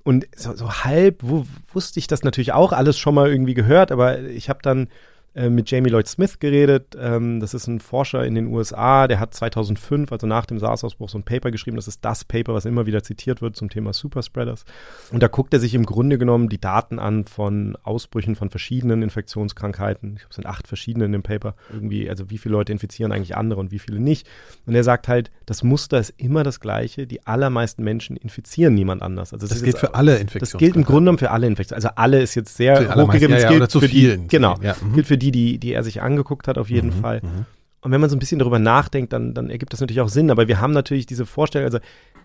Und so, so halb wo, wusste ich das natürlich auch alles schon mal irgendwie gehört, aber ich habe dann äh, mit Jamie Lloyd Smith geredet. Ähm, das ist ein Forscher in den USA, der hat 2005, also nach dem SARS-Ausbruch, so ein Paper geschrieben. Das ist das Paper, was immer wieder zitiert wird zum Thema Superspreaders. Und da guckt er sich im Grunde genommen die Daten an von Ausbrüchen von verschiedenen Infektionskrankheiten. Ich glaube, es sind acht verschiedene in dem Paper. Irgendwie, also wie viele Leute infizieren eigentlich andere und wie viele nicht. Und er sagt halt, das Muster ist immer das gleiche. Die allermeisten Menschen infizieren niemand anders. Also das, das gilt für alle Infektionen. Das gilt im Grunde genommen für alle Infektionen. Also alle ist jetzt sehr hochgegeben. Ja, ja, gilt zu für vielen. Die, genau. Ja, mhm. gilt für die die, die, die er sich angeguckt hat, auf jeden mhm, Fall. Mhm. Und wenn man so ein bisschen darüber nachdenkt, dann, dann ergibt das natürlich auch Sinn. Aber wir haben natürlich diese Vorstellung, also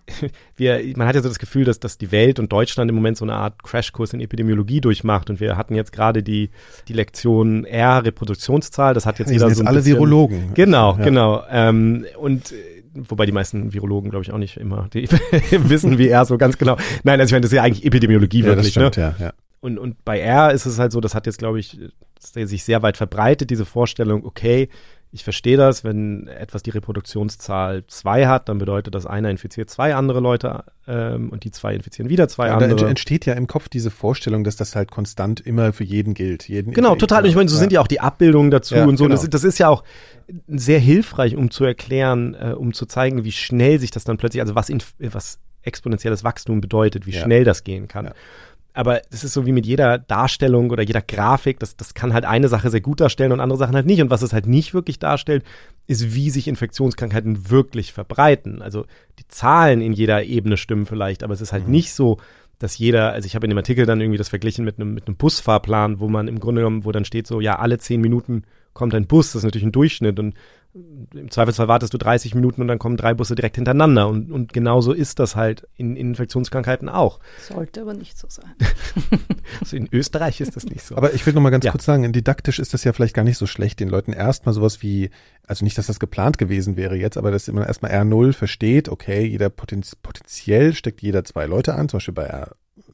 wir, man hat ja so das Gefühl, dass, dass die Welt und Deutschland im Moment so eine Art Crashkurs in Epidemiologie durchmacht. Und wir hatten jetzt gerade die, die Lektion R, Reproduktionszahl. Das hat jetzt Die jeder sind so jetzt ein alle bisschen, Virologen. Genau, Ja. genau. Ähm, und äh, wobei die meisten Virologen, glaube ich, auch nicht immer die wissen, wie R so ganz genau. Nein, also ich meine, das ist ja eigentlich Epidemiologie Ja, das wirklich. stimmt, ne? ja, ja. Und, und bei R ist es halt so, das hat jetzt, glaube ich, sich sehr weit verbreitet, diese Vorstellung, okay, ich verstehe das, wenn etwas die Reproduktionszahl zwei hat, dann bedeutet das, einer infiziert zwei andere Leute ähm, und die zwei infizieren wieder zwei Ja, da andere. entsteht ja im Kopf diese Vorstellung, dass das halt konstant immer für jeden gilt. Jeden Genau, total. Und ich meine, so sind ja auch die Abbildungen dazu Ja, und so. genau. Das, das ist ja auch sehr hilfreich, um zu erklären, äh, um zu zeigen, wie schnell sich das dann plötzlich, also was, inf- was exponentielles Wachstum bedeutet, wie Ja. schnell das gehen kann. Aber es ist so wie mit jeder Darstellung oder jeder Grafik, das, das kann halt eine Sache sehr gut darstellen und andere Sachen halt nicht. Und was es halt nicht wirklich darstellt, ist, wie sich Infektionskrankheiten wirklich verbreiten. Also die Zahlen in jeder Ebene stimmen vielleicht, aber es ist halt Mhm. nicht so, dass jeder, also ich habe in dem Artikel dann irgendwie das verglichen mit einem, mit einem Busfahrplan, wo man im Grunde genommen, wo dann steht so, ja, alle zehn Minuten kommt ein Bus, das ist natürlich ein Durchschnitt und im Zweifelsfall wartest du 30 Minuten und dann kommen drei Busse direkt hintereinander und, und genauso ist das halt in, in Infektionskrankheiten auch. Sollte aber nicht so sein. Also in Österreich ist das nicht so. Aber ich will noch mal ganz Ja. kurz sagen, didaktisch ist das ja vielleicht gar nicht so schlecht, den Leuten erstmal sowas wie, also nicht, dass das geplant gewesen wäre jetzt, aber dass man erstmal R0 versteht, okay, jeder potenz potenziell steckt jeder zwei Leute an, zum Beispiel bei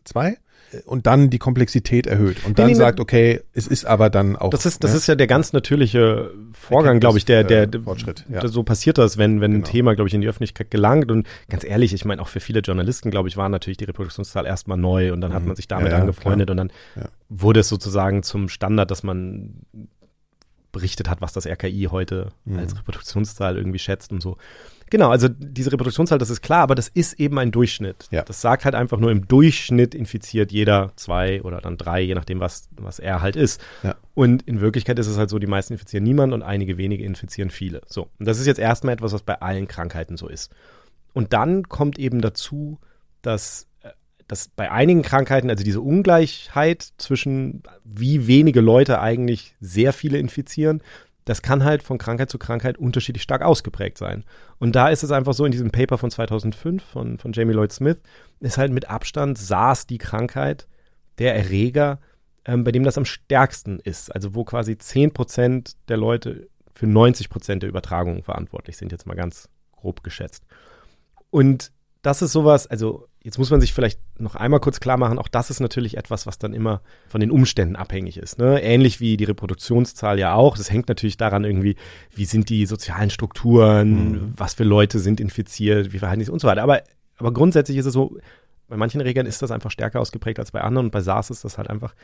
R2, und dann die Komplexität erhöht und dann Nee, nee, sagt, okay, es ist aber dann auch. Das ist, das ne? ist ja der ganz natürliche Vorgang, glaube ich, der, der, Erkenntnis, äh, Fortschritt, ja. der- so passiert das, wenn, wenn ein Genau. Thema, glaube ich, in die Öffentlichkeit gelangt. Und ganz ehrlich, ich meine, auch für viele Journalisten, glaube ich, war natürlich die Reproduktionszahl erstmal neu und dann hat Mhm. man sich damit Ja, angefreundet und dann Ja. wurde es sozusagen zum Standard, dass man berichtet hat, was das RKI heute Mhm. als Reproduktionszahl irgendwie schätzt und so. Genau, also diese Reproduktionszahl, das ist klar, aber das ist eben ein Durchschnitt. Ja. Das sagt halt einfach nur, im Durchschnitt infiziert jeder zwei oder dann drei, je nachdem, was, was er halt ist. Ja. Und in Wirklichkeit ist es halt so, die meisten infizieren niemand und einige wenige infizieren viele. So, und das ist jetzt erstmal etwas, was bei allen Krankheiten so ist. Und dann kommt eben dazu, dass, äh, dass bei einigen Krankheiten, also diese Ungleichheit zwischen wie wenige Leute eigentlich sehr viele infizieren, das kann halt von Krankheit zu Krankheit unterschiedlich stark ausgeprägt sein. Und da ist es einfach so, in diesem Paper von 2005 von, von Jamie Lloyd Smith, ist halt mit Abstand SARS die Krankheit, der Erreger, ähm, bei dem das am stärksten ist. Also wo quasi 10% der Leute für 90% der Übertragungen verantwortlich sind, jetzt mal ganz grob geschätzt. Und das ist sowas, also jetzt muss man sich vielleicht noch einmal kurz klar machen, auch das ist natürlich etwas, was dann immer von den Umständen abhängig ist. Ne? Ähnlich wie die Reproduktionszahl ja auch. Das hängt natürlich daran irgendwie, wie sind die sozialen Strukturen, Mhm. was für Leute sind infiziert, wie verhalten die sich und so weiter. Aber, aber grundsätzlich ist es so, bei manchen Erregern ist das einfach stärker ausgeprägt als bei anderen und bei SARS ist das halt einfach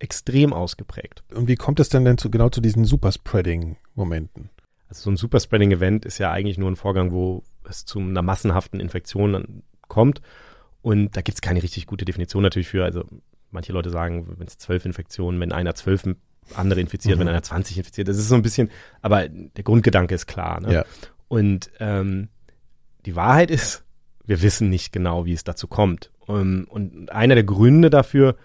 extrem ausgeprägt. Und wie kommt es denn denn zu, genau zu diesen Superspreading-Momenten? Also so ein Superspreading-Event ist ja eigentlich nur ein Vorgang, wo es zu einer massenhaften Infektion dann kommt. Und da gibt es keine richtig gute Definition natürlich für. Also manche Leute sagen, wenn es zwölf Infektionen, wenn einer zwölf andere infiziert, Mhm. wenn einer 20 infiziert, das ist so ein bisschen, aber der Grundgedanke ist klar. Ne? Ja. Und ähm, die Wahrheit ist, wir wissen nicht genau, wie es dazu kommt. Um, und einer der Gründe dafür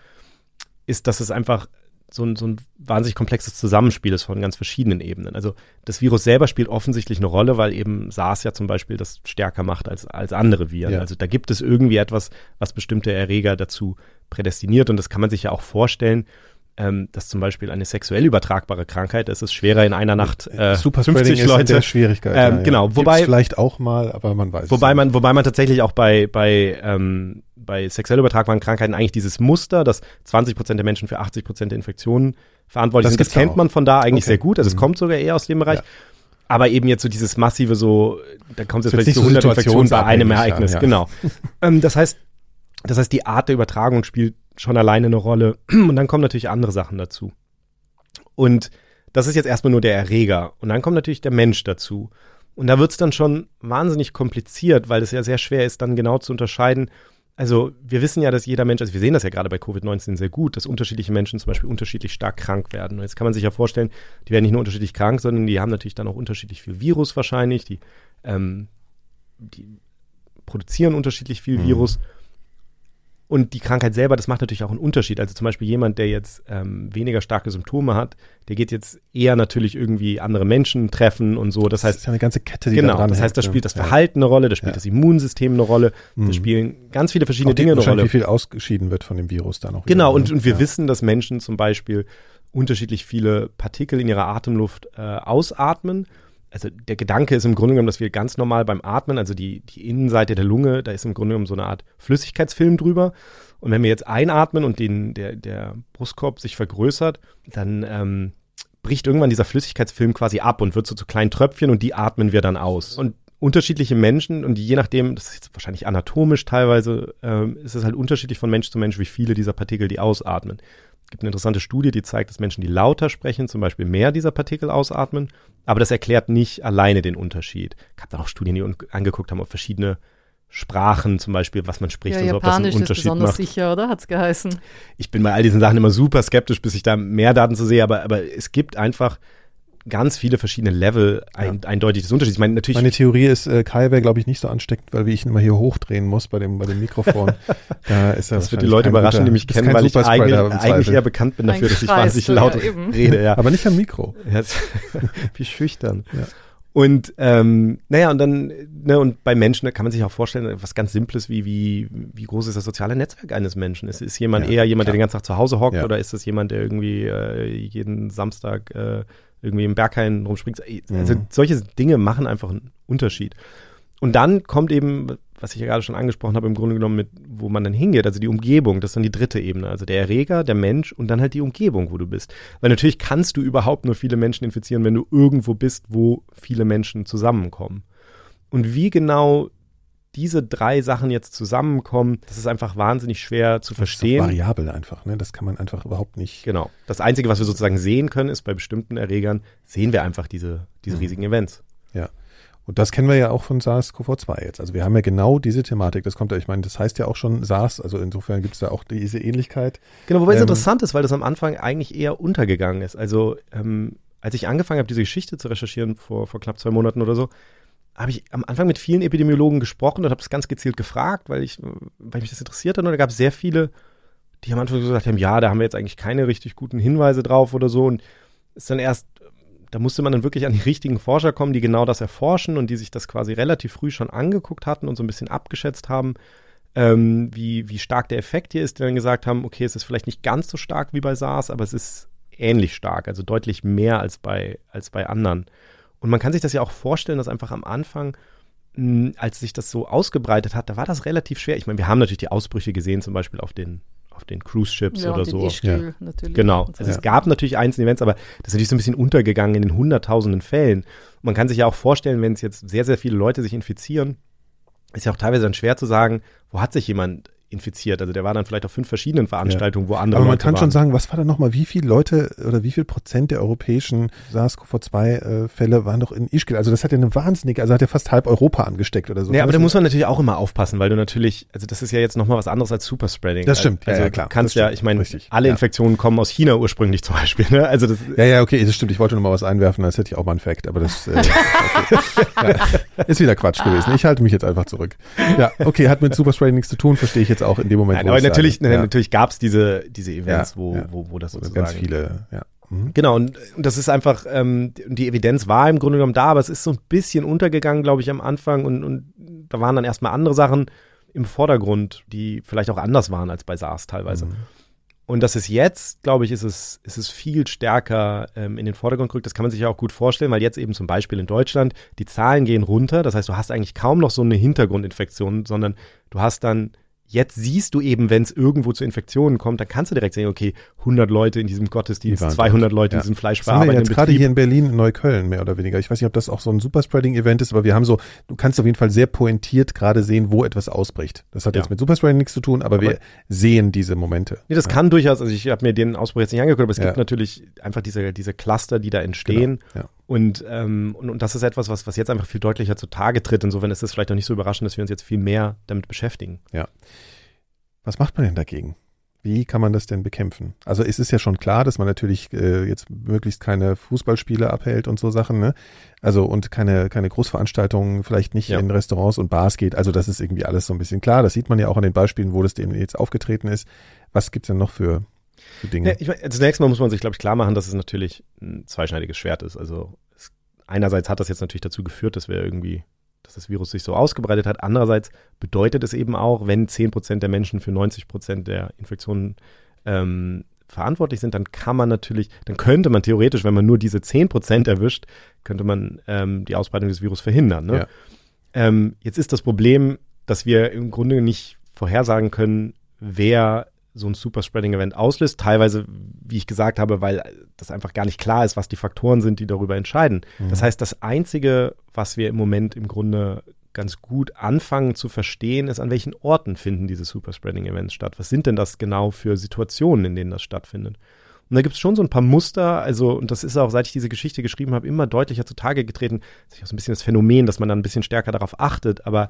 ist, dass es einfach so ein, so ein wahnsinnig komplexes Zusammenspiel ist von ganz verschiedenen Ebenen. Also das Virus selber spielt offensichtlich eine Rolle, weil eben SARS ja zum Beispiel das stärker macht als, als andere Viren. Ja. Also da gibt es irgendwie etwas, was bestimmte Erreger dazu prädestiniert und das kann man sich ja auch vorstellen, ähm, dass zum Beispiel eine sexuell übertragbare Krankheit, es ist schwerer in einer Nacht äh, Superspreading 50 ist in Leute der Schwierigkeit. Ähm, genau, Gibt's wobei- vielleicht auch mal, aber man weiß. es Wobei man, wobei man tatsächlich auch bei, bei, ähm, bei sexuell übertragbaren Krankheiten eigentlich dieses Muster, dass 20 Prozent der Menschen für 80 Prozent der Infektionen verantwortlich Das sind, das gibt's kennt auch. man von da eigentlich Okay. sehr gut. Also es Mhm. kommt sogar eher aus dem Bereich. Ja. Aber eben jetzt so dieses massive so, da kommt es Ist jetzt vielleicht zu so 100 Infektionen bei einem Ereignis. ja, ja. Genau. ähm, das heißt, das heißt, die Art der Übertragung spielt schon alleine eine Rolle. Und dann kommen natürlich andere Sachen dazu. Und das ist jetzt erstmal nur der Erreger. Und dann kommt natürlich der Mensch dazu. Und da wird es dann schon wahnsinnig kompliziert, weil es ja sehr schwer ist, dann genau zu unterscheiden. Also wir wissen ja, dass jeder Mensch, also wir sehen das ja gerade bei Covid-19 sehr gut, dass unterschiedliche Menschen zum Beispiel unterschiedlich stark krank werden. Und jetzt kann man sich ja vorstellen, die werden nicht nur unterschiedlich krank, sondern die haben natürlich dann auch unterschiedlich viel Virus wahrscheinlich. Die, ähm, die produzieren unterschiedlich viel Mhm. Virus. Und die Krankheit selber, das macht natürlich auch einen Unterschied. Also zum Beispiel jemand, der jetzt ähm, weniger starke Symptome hat, der geht jetzt eher natürlich irgendwie andere Menschen treffen und so. Das heißt, das ist ja eine ganze Kette, die genau, da das heißt, da spielt das Verhalten eine Rolle, da spielt ja. das Immunsystem eine Rolle, mhm. da spielen ganz viele verschiedene Dinge eine Rolle. Wie viel ausgeschieden wird von dem Virus dann auch. Genau, und, ne? und wir ja. wissen, dass Menschen zum Beispiel unterschiedlich viele Partikel in ihrer Atemluft äh, ausatmen also der Gedanke ist im Grunde genommen, dass wir ganz normal beim Atmen, also die, die Innenseite der Lunge, da ist im Grunde genommen so eine Art Flüssigkeitsfilm drüber. Und wenn wir jetzt einatmen und den, der, der Brustkorb sich vergrößert, dann ähm, bricht irgendwann dieser Flüssigkeitsfilm quasi ab und wird so zu kleinen Tröpfchen und die atmen wir dann aus. Und unterschiedliche Menschen und je nachdem, das ist jetzt wahrscheinlich anatomisch teilweise, ähm, ist es halt unterschiedlich von Mensch zu Mensch, wie viele dieser Partikel die ausatmen. Es gibt eine interessante Studie, die zeigt, dass Menschen, die lauter sprechen, zum Beispiel mehr dieser Partikel ausatmen. Aber das erklärt nicht alleine den Unterschied. Ich habe da auch Studien, die angeguckt haben auf verschiedene Sprachen, zum Beispiel, was man spricht ja, und so, ob das einen Unterschied ist besonders macht. sicher, oder? Hat's geheißen? Ich bin bei all diesen Sachen immer super skeptisch, bis ich da mehr Daten zu sehe, aber, aber es gibt einfach ganz viele verschiedene Level ein, ja. eindeutig des Unterschieds. Ich meine, natürlich Meine Theorie ist, äh, Kai wäre, glaube ich, nicht so ansteckend, weil wie ich ihn immer hier hochdrehen muss bei dem, bei dem Mikrofon. da ist das wird die Leute überraschen, guter, die mich kennen, weil ich eigentlich, eigentlich eher bekannt bin dafür, dass ich wahnsinnig laut ja rede. Ja. Aber nicht am Mikro. Ja, wie schüchtern. Ja. Und ähm, naja, und dann, ne, und bei Menschen kann man sich auch vorstellen, was ganz Simples wie, wie, wie groß ist das soziale Netzwerk eines Menschen? Ist, ist jemand ja, eher jemand, klar. der den ganzen Tag zu Hause hockt ja. oder ist das jemand, der irgendwie äh, jeden Samstag äh, irgendwie im Berghain rumspringt. Also mhm. solche Dinge machen einfach einen Unterschied. Und dann kommt eben, was ich ja gerade schon angesprochen habe, im Grunde genommen mit, wo man dann hingeht, also die Umgebung, das ist dann die dritte Ebene, also der Erreger, der Mensch und dann halt die Umgebung, wo du bist. Weil natürlich kannst du überhaupt nur viele Menschen infizieren, wenn du irgendwo bist, wo viele Menschen zusammenkommen. Und wie genau diese drei Sachen jetzt zusammenkommen, das ist einfach wahnsinnig schwer zu das verstehen. Das ist variabel einfach, ne? Das kann man einfach überhaupt nicht. Genau. Das Einzige, was wir sozusagen sehen können, ist bei bestimmten Erregern, sehen wir einfach diese, diese mhm. riesigen Events. Ja. Und das kennen wir ja auch von SARS-CoV-2 jetzt. Also wir haben ja genau diese Thematik. Das kommt ja, ich meine, das heißt ja auch schon SARS, also insofern gibt es da auch diese Ähnlichkeit. Genau, wobei ähm, es interessant ist, weil das am Anfang eigentlich eher untergegangen ist. Also ähm, als ich angefangen habe, diese Geschichte zu recherchieren vor, vor knapp zwei Monaten oder so, habe ich am Anfang mit vielen Epidemiologen gesprochen und habe es ganz gezielt gefragt, weil ich, weil mich das interessiert hat. Und da gab es sehr viele, die am Anfang gesagt haben, ja, da haben wir jetzt eigentlich keine richtig guten Hinweise drauf oder so. Und ist dann erst, da musste man dann wirklich an die richtigen Forscher kommen, die genau das erforschen und die sich das quasi relativ früh schon angeguckt hatten und so ein bisschen abgeschätzt haben, ähm, wie, wie stark der Effekt hier ist, die dann gesagt haben, okay, es ist vielleicht nicht ganz so stark wie bei SARS, aber es ist ähnlich stark, also deutlich mehr als bei, als bei anderen. Und man kann sich das ja auch vorstellen, dass einfach am Anfang, mh, hm, als sich das so ausgebreitet hat, da war das relativ schwer. Ich meine, wir haben natürlich die Ausbrüche gesehen, zum Beispiel auf den auf den Cruise Ships ja, oder so. Ischgl, ja. natürlich. Genau. Also ja. es gab natürlich einzelne Events, aber das ist natürlich so ein bisschen untergegangen in den hunderttausenden Fällen. Und man kann sich ja auch vorstellen, wenn es jetzt sehr, sehr viele Leute sich infizieren, ist ja auch teilweise dann schwer zu sagen, wo hat sich jemand infiziert. Also der war dann vielleicht auf fünf verschiedenen Veranstaltungen, ja. wo andere. Aber man Leute kann waren. schon sagen, was war da nochmal, wie viele Leute oder wie viel Prozent der europäischen SARS-CoV-2-Fälle äh, waren doch in Ischgl? Also das hat ja eine wahnsinnige, also hat ja fast halb Europa angesteckt oder so. Ja, aber da muss man natürlich auch immer aufpassen, weil du natürlich, also das ist ja jetzt nochmal was anderes als Superspreading. Das stimmt, also, ja, ja klar. Du kannst ja, ich meine, alle ja. Infektionen kommen aus China ursprünglich zum Beispiel. Ne? Also das, ja, ja, okay, das stimmt. Ich wollte nochmal was einwerfen, als hätte ich auch mal einen Fact, aber das äh, okay. ist wieder Quatsch gewesen. Ich halte mich jetzt einfach zurück. Ja, okay, hat mit Superspreading nichts zu tun, verstehe ich jetzt auch in dem Moment. Nein, aber natürlich, ja. natürlich gab es diese, diese Events, ja, wo, ja. wo, wo das sozusagen. Ganz viele, ja. Mhm. Genau, und, und das ist einfach, ähm, die Evidenz war im Grunde genommen da, aber es ist so ein bisschen untergegangen, glaube ich, am Anfang und, und da waren dann erstmal andere Sachen im Vordergrund, die vielleicht auch anders waren als bei SARS teilweise. Mhm. Und das ist jetzt, glaube ich, ist es, ist es viel stärker ähm, in den Vordergrund gerückt. Das kann man sich ja auch gut vorstellen, weil jetzt eben zum Beispiel in Deutschland die Zahlen gehen runter. Das heißt, du hast eigentlich kaum noch so eine Hintergrundinfektion, sondern du hast dann Jetzt siehst du eben, wenn es irgendwo zu Infektionen kommt, dann kannst du direkt sagen, okay, 100 Leute in diesem Gottesdienst, 200 Leute ja. in diesem Fleischverarbeitenden jetzt gerade hier in Berlin, in Neukölln mehr oder weniger. Ich weiß nicht, ob das auch so ein Superspreading-Event ist, aber wir haben so, du kannst auf jeden Fall sehr pointiert gerade sehen, wo etwas ausbricht. Das hat ja. jetzt mit Superspreading nichts zu tun, aber, aber wir sehen diese Momente. Nee, das ja. kann durchaus, also ich habe mir den Ausbruch jetzt nicht angeguckt, aber es gibt natürlich einfach diese, diese Cluster, die da entstehen. Genau. Und, ähm, und, und das ist etwas, was, was jetzt einfach viel deutlicher zutage tritt. Insofern ist es vielleicht auch nicht so überraschend, dass wir uns jetzt viel mehr damit beschäftigen. Ja. Was macht man denn dagegen? Wie kann man das denn bekämpfen? Also es ist ja schon klar, dass man natürlich äh, jetzt möglichst keine Fußballspiele abhält und so Sachen, ne? Also und keine, keine Großveranstaltungen, vielleicht nicht ja. in Restaurants und Bars geht. Also das ist irgendwie alles so ein bisschen klar. Das sieht man ja auch an den Beispielen, wo das dem jetzt aufgetreten ist. Was gibt's denn noch für, für Dinge? Ja, ich mein, zunächst mal muss man sich, glaube ich, klar machen, dass es natürlich ein zweischneidiges Schwert ist. Also es, einerseits hat das jetzt natürlich dazu geführt, dass wir irgendwie dass das Virus sich so ausgebreitet hat. Andererseits bedeutet es eben auch, wenn 10 Prozent der Menschen für 90 Prozent der Infektionen ähm, verantwortlich sind, dann kann man natürlich, dann könnte man theoretisch, wenn man nur diese 10 Prozent erwischt, könnte man ähm, die Ausbreitung des Virus verhindern. Ne? Ja. Ähm, jetzt ist das Problem, dass wir im Grunde nicht vorhersagen können, wer so ein Superspreading-Event auslöst. Teilweise, wie ich gesagt habe, weil das einfach gar nicht klar ist, was die Faktoren sind, die darüber entscheiden. Mhm. Das heißt, das Einzige, was wir im Moment im Grunde ganz gut anfangen zu verstehen, ist, an welchen Orten finden diese Superspreading-Events statt. Was sind denn das genau für Situationen, in denen das stattfindet? Und da gibt es schon so ein paar Muster, also, und das ist auch, seit ich diese Geschichte geschrieben habe, immer deutlicher zutage getreten. Das ist auch so ein bisschen das Phänomen, dass man dann ein bisschen stärker darauf achtet, aber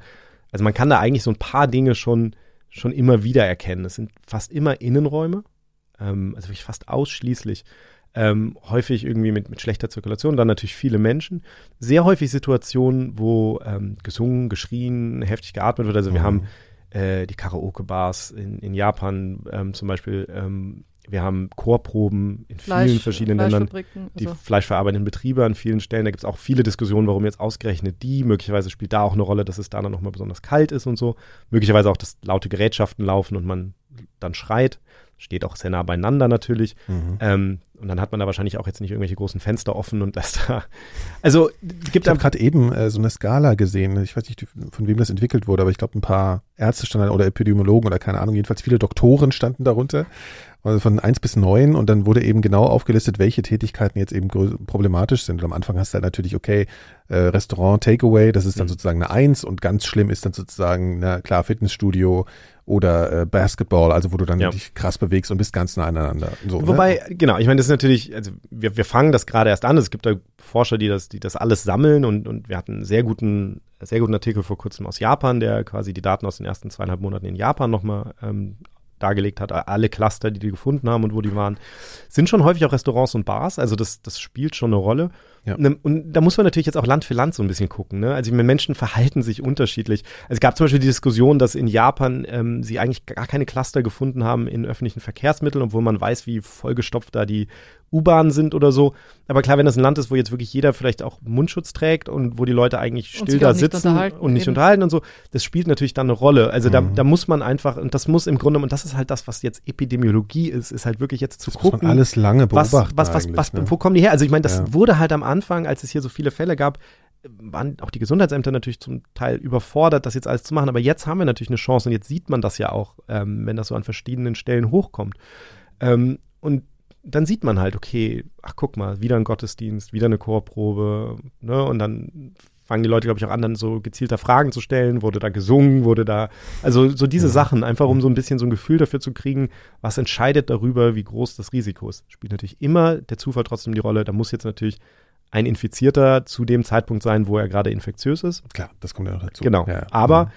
also man kann da eigentlich so ein paar Dinge schon schon immer wieder erkennen. Es sind fast immer Innenräume, ähm, also wirklich fast ausschließlich. Ähm, häufig irgendwie mit, mit schlechter Zirkulation, dann natürlich viele Menschen. Sehr häufig Situationen, wo ähm, gesungen, geschrien, heftig geatmet wird. Also wir mhm. haben äh, die Karaoke-Bars in, in Japan ähm, zum Beispiel ähm, wir haben Chorproben in Fleisch, vielen verschiedenen Ländern, die also. fleischverarbeitenden Betriebe an vielen Stellen. Da gibt es auch viele Diskussionen, warum jetzt ausgerechnet die. Möglicherweise spielt da auch eine Rolle, dass es da dann nochmal besonders kalt ist und so. Möglicherweise auch, dass laute Gerätschaften laufen und man dann schreit. Steht auch sehr nah beieinander natürlich. Mhm. Ähm, und dann hat man da wahrscheinlich auch jetzt nicht irgendwelche großen Fenster offen und das da. Also gibt Ich habe gerade eben äh, so eine Skala gesehen. Ich weiß nicht, von wem das entwickelt wurde, aber ich glaube, ein paar Ärzte standen oder Epidemiologen oder keine Ahnung, jedenfalls viele Doktoren standen darunter also von eins bis neun und dann wurde eben genau aufgelistet, welche Tätigkeiten jetzt eben problematisch sind. Und am Anfang hast du halt natürlich, okay, äh, Restaurant, Takeaway, das ist dann mhm. sozusagen eine Eins und ganz schlimm ist dann sozusagen, na klar, Fitnessstudio oder äh, Basketball, also wo du dann ja. dich krass bewegst und bist ganz nah aneinander. So, ne? Wobei, ne? genau, ich meine, das ist natürlich, also wir, wir fangen das gerade erst an. Es gibt da Forscher, die das, die das alles sammeln und, und wir hatten einen sehr guten, sehr guten Artikel vor kurzem aus Japan, der quasi die Daten aus den ersten zweieinhalb Monaten in Japan nochmal ähm, dargelegt hat, alle Cluster, die die gefunden haben und wo die waren, sind schon häufig auch Restaurants und Bars. Also das, das spielt schon eine Rolle. Ja. Ne, und da muss man natürlich jetzt auch Land für Land so ein bisschen gucken. Ne? Also Menschen verhalten sich unterschiedlich. Also es gab zum Beispiel die Diskussion, dass in Japan ähm, sie eigentlich gar keine Cluster gefunden haben in öffentlichen Verkehrsmitteln, obwohl man weiß, wie vollgestopft da die U-Bahnen sind oder so. Aber klar, wenn das ein Land ist, wo jetzt wirklich jeder vielleicht auch Mundschutz trägt und wo die Leute eigentlich still da sitzen und nicht eben. unterhalten und so, das spielt natürlich dann eine Rolle. Also mhm. da, da muss man einfach, und das muss im Grunde, und das ist halt das, was jetzt Epidemiologie ist, ist halt wirklich jetzt zu das gucken. alles lange beobachten. Was, was, was, was ne? wo kommen die her? Also ich meine, das ja. wurde halt am Anfang, als es hier so viele Fälle gab, waren auch die Gesundheitsämter natürlich zum Teil überfordert, das jetzt alles zu machen. Aber jetzt haben wir natürlich eine Chance und jetzt sieht man das ja auch, ähm, wenn das so an verschiedenen Stellen hochkommt. Ähm, und dann sieht man halt, okay, ach guck mal, wieder ein Gottesdienst, wieder eine Chorprobe, ne? Und dann fangen die Leute, glaube ich, auch an, dann so gezielter Fragen zu stellen. Wurde da gesungen, wurde da, also so diese ja. Sachen, einfach um so ein bisschen so ein Gefühl dafür zu kriegen, was entscheidet darüber, wie groß das Risiko ist. Spielt natürlich immer der Zufall trotzdem die Rolle. Da muss jetzt natürlich ein Infizierter zu dem Zeitpunkt sein, wo er gerade infektiös ist. Klar, das kommt ja noch dazu. Genau. Ja, aber, mhm.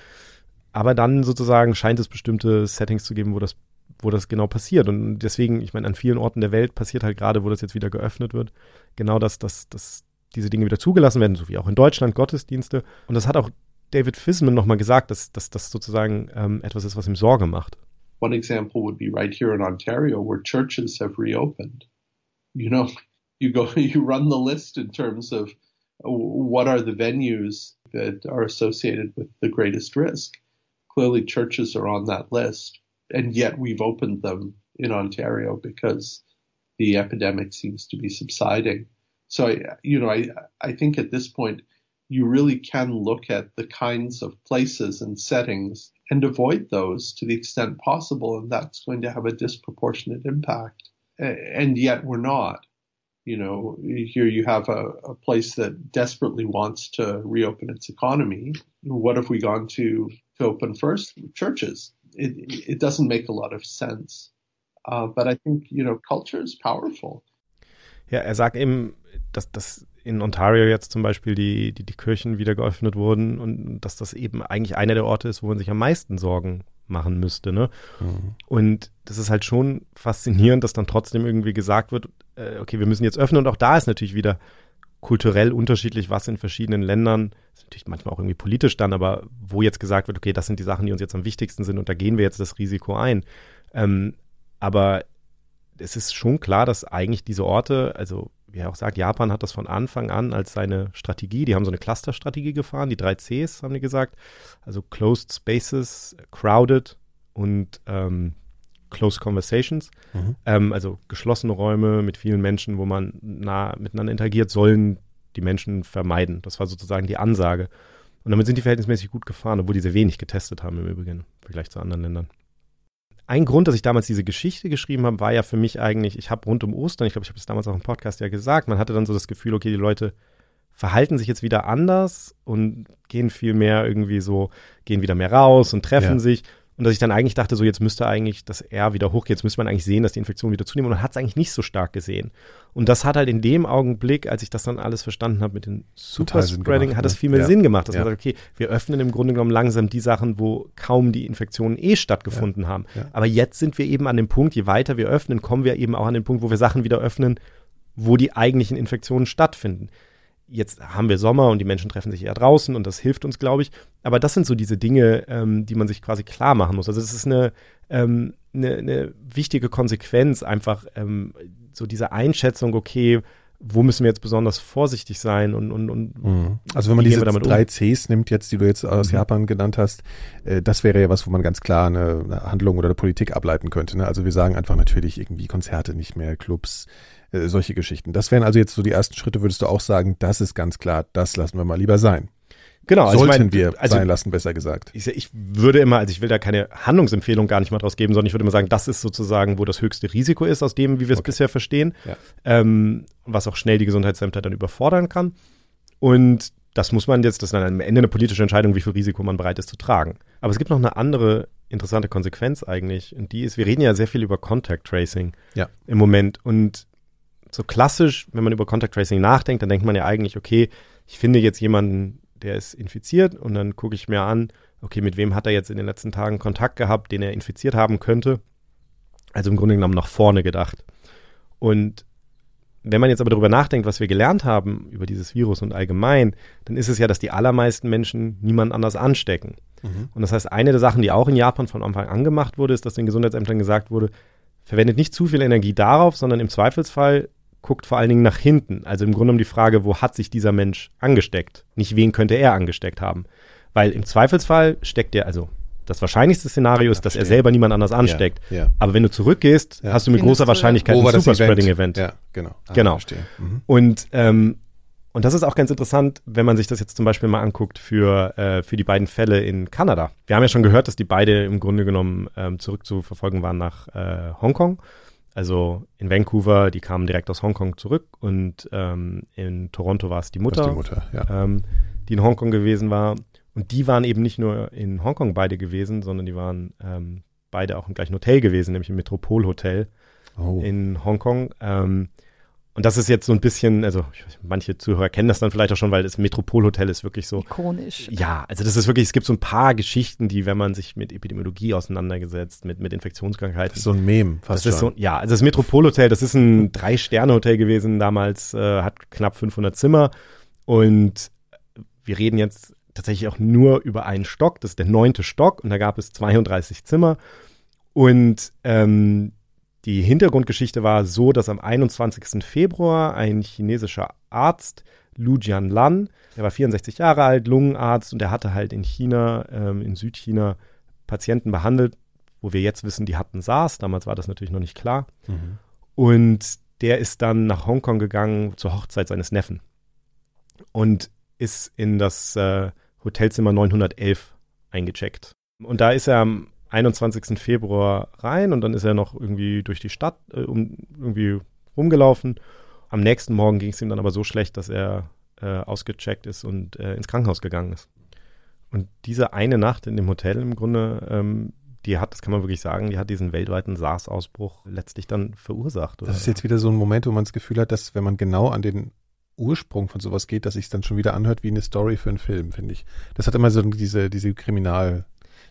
aber dann sozusagen scheint es bestimmte Settings zu geben, wo das, wo das genau passiert. Und deswegen, ich meine, an vielen Orten der Welt passiert halt gerade, wo das jetzt wieder geöffnet wird, genau das, dass, dass diese Dinge wieder zugelassen werden, so wie auch in Deutschland Gottesdienste. Und das hat auch David Fisman nochmal gesagt, dass, dass das sozusagen ähm, etwas ist, was ihm Sorge macht. One example would be right here in Ontario, where churches have reopened. You know, you go, you run the list in terms of what are the venues that are associated with the greatest risk. Clearly, churches are on that list, and yet we've opened them in Ontario because the epidemic seems to be subsiding. So, I, you know, I, I think at this point, you really can look at the kinds of places and settings and avoid those to the extent possible, and that's going to have a disproportionate impact. And yet we're not. You know, here you have a, a place that desperately wants to reopen its economy. What have we gone to to open first? Churches. It, it doesn't make a lot of sense. Uh, but I think, you know, culture is powerful. Ja, er sagt eben, dass, dass in Ontario jetzt zum Beispiel die, die, die Kirchen wieder geöffnet wurden und dass das eben eigentlich einer der Orte ist, wo man sich am meisten Sorgen machen müsste. Ne? Mhm. Und das ist halt schon faszinierend, dass dann trotzdem irgendwie gesagt wird, äh, okay, wir müssen jetzt öffnen. Und auch da ist natürlich wieder kulturell unterschiedlich, was in verschiedenen Ländern, ist natürlich manchmal auch irgendwie politisch dann, aber wo jetzt gesagt wird, okay, das sind die Sachen, die uns jetzt am wichtigsten sind und da gehen wir jetzt das Risiko ein. Ähm, aber es ist schon klar, dass eigentlich diese Orte, also wie er auch sagt, Japan hat das von Anfang an als seine Strategie, die haben so eine Cluster-Strategie gefahren, die drei Cs haben die gesagt, also Closed Spaces, Crowded und ähm, Close Conversations, mhm. ähm, also geschlossene Räume mit vielen Menschen, wo man nah miteinander interagiert, sollen die Menschen vermeiden. Das war sozusagen die Ansage. Und damit sind die verhältnismäßig gut gefahren, obwohl die sehr wenig getestet haben im Übrigen, im Vergleich zu anderen Ländern. Ein Grund, dass ich damals diese Geschichte geschrieben habe, war ja für mich eigentlich, ich habe rund um Ostern, ich glaube, ich habe es damals auch im Podcast ja gesagt, man hatte dann so das Gefühl, okay, die Leute verhalten sich jetzt wieder anders und gehen viel mehr irgendwie so, gehen wieder mehr raus und treffen ja. sich. Und dass ich dann eigentlich dachte, so jetzt müsste eigentlich das R wieder hochgehen, jetzt müsste man eigentlich sehen, dass die Infektionen wieder zunehmen. Und man hat es eigentlich nicht so stark gesehen. Und das hat halt in dem Augenblick, als ich das dann alles verstanden habe mit dem Superspreading, hat das ne? viel mehr ja. Sinn gemacht. Dass ja. man sagt, okay, wir öffnen im Grunde genommen langsam die Sachen, wo kaum die Infektionen eh stattgefunden ja. haben. Aber jetzt sind wir eben an dem Punkt, je weiter wir öffnen, kommen wir eben auch an den Punkt, wo wir Sachen wieder öffnen, wo die eigentlichen Infektionen stattfinden jetzt haben wir Sommer und die Menschen treffen sich eher draußen und das hilft uns, glaube ich. Aber das sind so diese Dinge, ähm, die man sich quasi klar machen muss. Also es ist eine, ähm, eine, eine, wichtige Konsequenz, einfach ähm, so diese Einschätzung, okay, wo müssen wir jetzt besonders vorsichtig sein und, und, und mhm. Also wenn man diese drei um? Cs nimmt jetzt, die du jetzt aus mhm. Japan genannt hast, äh, das wäre ja was, wo man ganz klar eine, eine Handlung oder eine Politik ableiten könnte. Ne? Also wir sagen einfach natürlich irgendwie Konzerte nicht mehr, Clubs, äh, solche Geschichten. Das wären also jetzt so die ersten Schritte, würdest du auch sagen, das ist ganz klar, das lassen wir mal lieber sein. Genau, also sollten ich mein, wir also, sein lassen, besser gesagt. Ich, ich, würde immer, also ich will da keine Handlungsempfehlung gar nicht mal draus geben, sondern ich würde immer sagen, das ist sozusagen, wo das höchste Risiko ist, aus dem, wie wir es okay. bisher verstehen, ja. ähm, was auch schnell die Gesundheitsämter dann überfordern kann. Und das muss man jetzt, das ist dann am Ende eine politische Entscheidung, wie viel Risiko man bereit ist zu tragen. Aber es gibt noch eine andere interessante Konsequenz eigentlich, und die ist, wir reden ja sehr viel über Contact Tracing ja. im Moment. Und so klassisch, wenn man über Contact Tracing nachdenkt, dann denkt man ja eigentlich, okay, ich finde jetzt jemanden, der ist infiziert und dann gucke ich mir an, okay, mit wem hat er jetzt in den letzten Tagen Kontakt gehabt, den er infiziert haben könnte. Also im Grunde genommen nach vorne gedacht. Und wenn man jetzt aber darüber nachdenkt, was wir gelernt haben über dieses Virus und allgemein, dann ist es ja, dass die allermeisten Menschen niemand anders anstecken. Mhm. Und das heißt, eine der Sachen, die auch in Japan von Anfang an gemacht wurde, ist, dass den Gesundheitsämtern gesagt wurde, verwendet nicht zu viel Energie darauf, sondern im Zweifelsfall guckt vor allen Dingen nach hinten. Also im Grunde um die Frage, wo hat sich dieser Mensch angesteckt? Nicht wen könnte er angesteckt haben? Weil im Zweifelsfall steckt er, also das wahrscheinlichste Szenario ist, dass er selber niemand anders ansteckt. Ja, ja. Aber wenn du zurückgehst, ja. hast du mit Findest großer Wahrscheinlichkeit ein Superspreading-Event. Ja, genau. Ah, genau. Mhm. Und, ähm, und das ist auch ganz interessant, wenn man sich das jetzt zum Beispiel mal anguckt für, äh, für die beiden Fälle in Kanada. Wir haben ja schon gehört, dass die beide im Grunde genommen ähm, zurückzuverfolgen waren nach äh, Hongkong. Also in Vancouver, die kamen direkt aus Hongkong zurück und ähm, in Toronto war es die Mutter, die, Mutter ja. ähm, die in Hongkong gewesen war. Und die waren eben nicht nur in Hongkong beide gewesen, sondern die waren ähm, beide auch im gleichen Hotel gewesen, nämlich im Metropolhotel oh. in Hongkong. Und das ist jetzt so ein bisschen, also manche Zuhörer kennen das dann vielleicht auch schon, weil das Metropolhotel ist wirklich so. Ikonisch. Ja, also das ist wirklich, es gibt so ein paar Geschichten, die, wenn man sich mit Epidemiologie auseinandergesetzt, mit, mit Infektionskrankheiten. Das ist so ein Mem, fast das ist schon. So, ja, also das Metropolhotel, das ist ein Drei-Sterne-Hotel gewesen damals, äh, hat knapp 500 Zimmer und wir reden jetzt tatsächlich auch nur über einen Stock, das ist der neunte Stock und da gab es 32 Zimmer und ähm, die Hintergrundgeschichte war so, dass am 21. Februar ein chinesischer Arzt, Lu Jianlan, der war 64 Jahre alt, Lungenarzt und der hatte halt in China, ähm, in Südchina Patienten behandelt, wo wir jetzt wissen, die hatten SARS. Damals war das natürlich noch nicht klar. Mhm. Und der ist dann nach Hongkong gegangen zur Hochzeit seines Neffen und ist in das äh, Hotelzimmer 911 eingecheckt. Und da ist er am 21. Februar rein und dann ist er noch irgendwie durch die Stadt äh, um, irgendwie rumgelaufen. Am nächsten Morgen ging es ihm dann aber so schlecht, dass er äh, ausgecheckt ist und äh, ins Krankenhaus gegangen ist. Und diese eine Nacht in dem Hotel im Grunde, ähm, die hat, das kann man wirklich sagen, die hat diesen weltweiten SARS-Ausbruch letztlich dann verursacht. Oder? Das ist jetzt wieder so ein Moment, wo man das Gefühl hat, dass wenn man genau an den Ursprung von sowas geht, dass sich dann schon wieder anhört wie eine Story für einen Film, finde ich. Das hat immer so diese, diese Kriminal-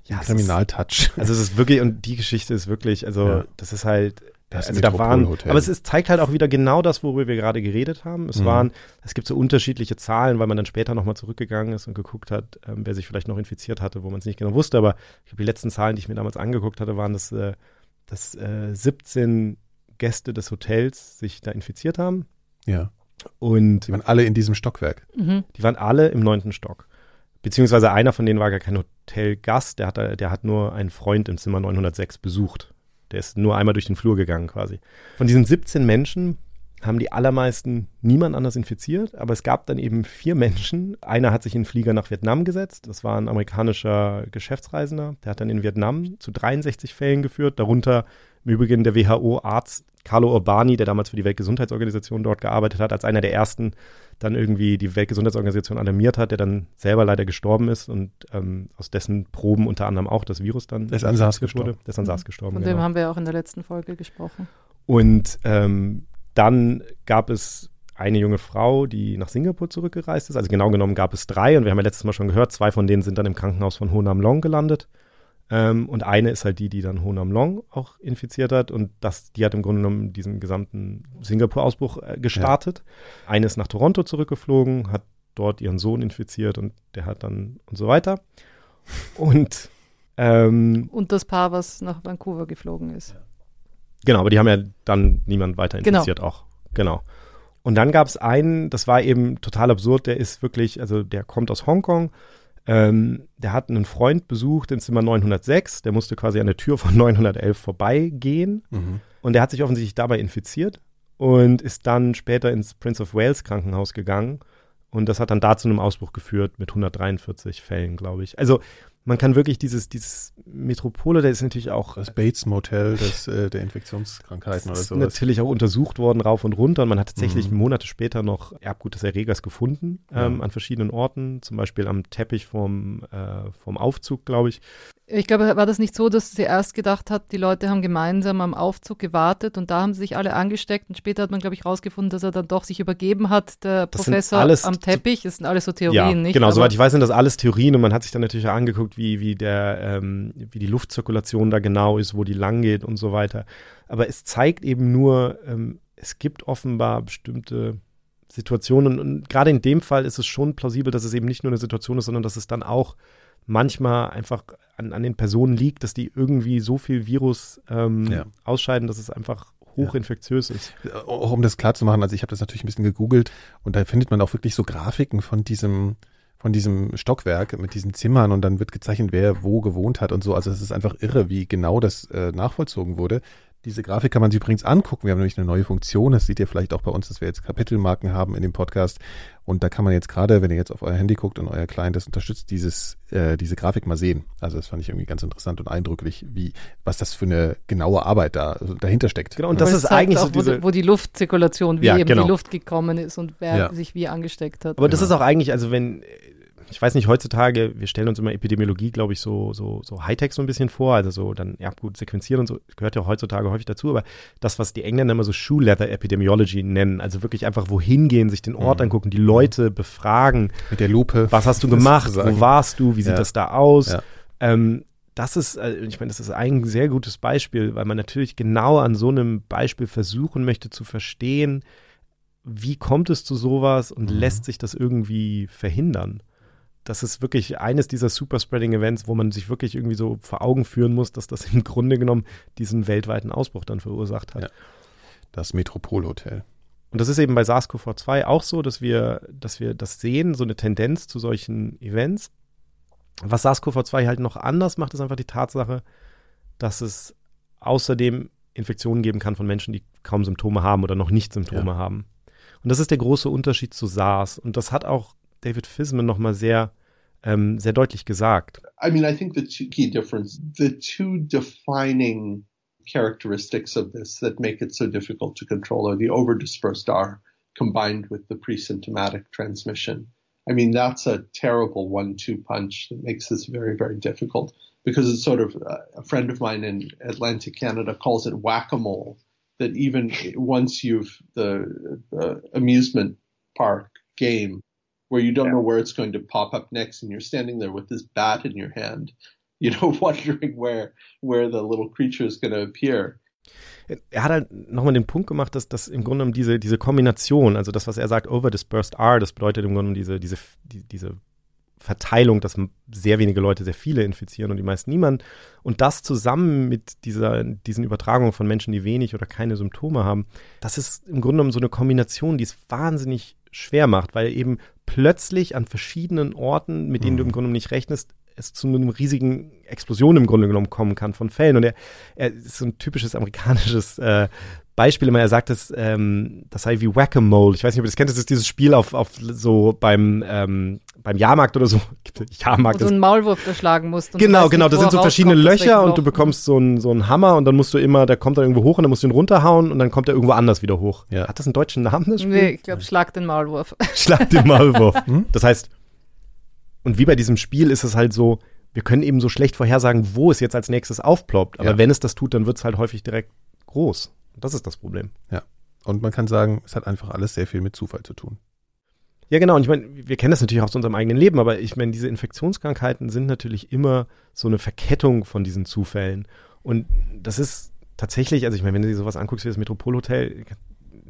ja, Kriminaltouch. Also es ist wirklich, und die Geschichte ist wirklich, also ja. das ist halt, das also da waren, aber es ist, zeigt halt auch wieder genau das, worüber wir gerade geredet haben. Es mhm. waren, es gibt so unterschiedliche Zahlen, weil man dann später nochmal zurückgegangen ist und geguckt hat, ähm, wer sich vielleicht noch infiziert hatte, wo man es nicht genau wusste. Aber ich glaube, die letzten Zahlen, die ich mir damals angeguckt hatte, waren, dass, äh, dass äh, 17 Gäste des Hotels sich da infiziert haben. Ja. Und die waren alle in diesem Stockwerk. Mhm. Die waren alle im neunten Stock. Beziehungsweise einer von denen war gar kein Hotelgast, der hat, der hat nur einen Freund im Zimmer 906 besucht. Der ist nur einmal durch den Flur gegangen quasi. Von diesen 17 Menschen haben die allermeisten niemand anders infiziert, aber es gab dann eben vier Menschen. Einer hat sich in einen Flieger nach Vietnam gesetzt. Das war ein amerikanischer Geschäftsreisender. Der hat dann in Vietnam zu 63 Fällen geführt, darunter im Übrigen der WHO-Arzt Carlo Urbani, der damals für die Weltgesundheitsorganisation dort gearbeitet hat, als einer der ersten dann irgendwie die Weltgesundheitsorganisation alarmiert hat, der dann selber leider gestorben ist und ähm, aus dessen Proben unter anderem auch das Virus dann ist an SARS gestorben. Der ist an SARS gestorben. Von genau. dem haben wir auch in der letzten Folge gesprochen. Und ähm, dann gab es eine junge Frau, die nach Singapur zurückgereist ist. Also genau genommen gab es drei und wir haben ja letztes Mal schon gehört, zwei von denen sind dann im Krankenhaus von Ho Nam Long gelandet. Ähm, und eine ist halt die, die dann Ho Nam Long auch infiziert hat. Und das, die hat im Grunde genommen diesen gesamten Singapur-Ausbruch äh, gestartet. Ja. Eine ist nach Toronto zurückgeflogen, hat dort ihren Sohn infiziert und der hat dann und so weiter. Und ähm, und das Paar, was nach Vancouver geflogen ist. Genau, aber die haben ja dann niemand weiter genau. infiziert genau. auch. Genau. Und dann gab es einen, das war eben total absurd, der ist wirklich, also der kommt aus Hongkong, ähm, der hat einen Freund besucht in Zimmer 906, der musste quasi an der Tür von 911 vorbeigehen mhm. und der hat sich offensichtlich dabei infiziert und ist dann später ins Prince of Wales Krankenhaus gegangen und das hat dann da zu einem Ausbruch geführt mit 143 Fällen, glaube ich. Also man kann wirklich dieses, dieses Metropole, der ist natürlich auch. Das Bates Motel des, äh, der Infektionskrankheiten oder so. natürlich auch untersucht worden, rauf und runter. Und man hat tatsächlich mhm. Monate später noch Erbgut des Erregers gefunden ähm, ja. an verschiedenen Orten, zum Beispiel am Teppich vom, äh, vom Aufzug, glaube ich. Ich glaube, war das nicht so, dass sie erst gedacht hat, die Leute haben gemeinsam am Aufzug gewartet und da haben sie sich alle angesteckt und später hat man, glaube ich, rausgefunden, dass er dann doch sich übergeben hat, der das Professor am Teppich. Das sind alles so Theorien, ja, nicht? Genau, Aber soweit ich weiß, sind das alles Theorien und man hat sich dann natürlich auch angeguckt, wie, wie, der, ähm, wie die Luftzirkulation da genau ist, wo die lang geht und so weiter. Aber es zeigt eben nur, ähm, es gibt offenbar bestimmte Situationen und gerade in dem Fall ist es schon plausibel, dass es eben nicht nur eine Situation ist, sondern dass es dann auch manchmal einfach an, an den Personen liegt, dass die irgendwie so viel Virus ähm, ja. ausscheiden, dass es einfach hochinfektiös ja. ist. Auch um das klar zu machen, also ich habe das natürlich ein bisschen gegoogelt und da findet man auch wirklich so Grafiken von diesem von diesem Stockwerk mit diesen Zimmern und dann wird gezeichnet, wer wo gewohnt hat und so. Also es ist einfach irre, wie genau das äh, nachvollzogen wurde. Diese Grafik kann man sich übrigens angucken. Wir haben nämlich eine neue Funktion. Das seht ihr vielleicht auch bei uns, dass wir jetzt Kapitelmarken haben in dem Podcast. Und da kann man jetzt gerade, wenn ihr jetzt auf euer Handy guckt und euer Client das unterstützt, dieses, äh, diese Grafik mal sehen. Also das fand ich irgendwie ganz interessant und eindrücklich, wie, was das für eine genaue Arbeit da also dahinter steckt. Genau, und das ist eigentlich auch, so diese, wo, wo die Luftzirkulation, wie ja, eben genau. die Luft gekommen ist und wer ja. sich wie angesteckt hat. Aber das genau. ist auch eigentlich, also wenn ich weiß nicht, heutzutage, wir stellen uns immer Epidemiologie, glaube ich, so, so, so Hightech so ein bisschen vor, also so dann, ja gut, sequenzieren und so, gehört ja heutzutage häufig dazu, aber das, was die Engländer immer so Shoe Leather Epidemiology nennen, also wirklich einfach wohin gehen, sich den Ort mhm. angucken, die Leute befragen. Mit der Lupe. Was hast du gemacht? Wo warst du? Wie sieht ja. das da aus? Ja. Ähm, das ist, äh, ich meine, das ist ein sehr gutes Beispiel, weil man natürlich genau an so einem Beispiel versuchen möchte zu verstehen, wie kommt es zu sowas und mhm. lässt sich das irgendwie verhindern? Das ist wirklich eines dieser Superspreading-Events, wo man sich wirklich irgendwie so vor Augen führen muss, dass das im Grunde genommen diesen weltweiten Ausbruch dann verursacht hat. Ja. Das Metropolhotel. Und das ist eben bei SARS-CoV-2 auch so, dass wir, dass wir das sehen, so eine Tendenz zu solchen Events. Was SARS-CoV-2 halt noch anders macht, ist einfach die Tatsache, dass es außerdem Infektionen geben kann von Menschen, die kaum Symptome haben oder noch nicht Symptome ja. haben. Und das ist der große Unterschied zu SARS. Und das hat auch David Fisman nochmal sehr, ähm, sehr deutlich gesagt. I mean, I think the two key difference, the two defining characteristics of this that make it so difficult to control are the overdispersed R combined with the pre-symptomatic transmission. I mean, that's a terrible one-two punch that makes this very, very difficult because it's sort of uh, a friend of mine in Atlantic Canada calls it whack-a-mole. That even once you've the, the amusement park game where you don't yeah. know where it's going to pop up next and you're standing there with this bat in your hand you know, wondering where where the little creature is going to appear. Er hat halt nochmal den Punkt gemacht, dass, dass im Grunde genommen diese, diese Kombination, also das, was er sagt, over dispersed R, das bedeutet im Grunde genommen diese, diese, die, diese Verteilung, dass sehr wenige Leute sehr viele infizieren und die meisten niemand. Und das zusammen mit dieser, diesen Übertragungen von Menschen, die wenig oder keine Symptome haben, das ist im Grunde genommen so eine Kombination, die es wahnsinnig schwer macht, weil eben plötzlich an verschiedenen Orten, mit denen mhm. du im Grunde genommen nicht rechnest, es zu einem riesigen Explosion im Grunde genommen kommen kann von Fällen. Und er, er ist so ein typisches amerikanisches äh, Beispiel immer. Er sagt, das, ähm, das sei wie Whack-a-Mole. Ich weiß nicht, ob ihr das kennt. Das ist dieses Spiel auf, auf so beim, ähm, beim Jahrmarkt oder so. Jahrmarkt. Wo du einen Maulwurf erschlagen musst. genau, genau. Da sind so verschiedene Löcher und du bekommst so einen, so einen Hammer und dann musst du immer, der kommt dann irgendwo hoch und dann musst du ihn runterhauen und dann kommt er irgendwo anders wieder hoch. Ja. Hat das einen deutschen Namen, das Spiel? Nee, ich glaube, Schlag den Maulwurf. Schlag den Maulwurf. Hm? Das heißt, und wie bei diesem Spiel ist es halt so, wir können eben so schlecht vorhersagen, wo es jetzt als nächstes aufploppt. Aber ja. wenn es das tut, dann wird es halt häufig direkt groß. Das ist das Problem. Ja. Und man kann sagen, es hat einfach alles sehr viel mit Zufall zu tun. Ja, genau. Und ich meine, wir kennen das natürlich auch aus unserem eigenen Leben, aber ich meine, diese Infektionskrankheiten sind natürlich immer so eine Verkettung von diesen Zufällen. Und das ist tatsächlich, also ich meine, wenn du dir sowas anguckst wie das Metropolhotel,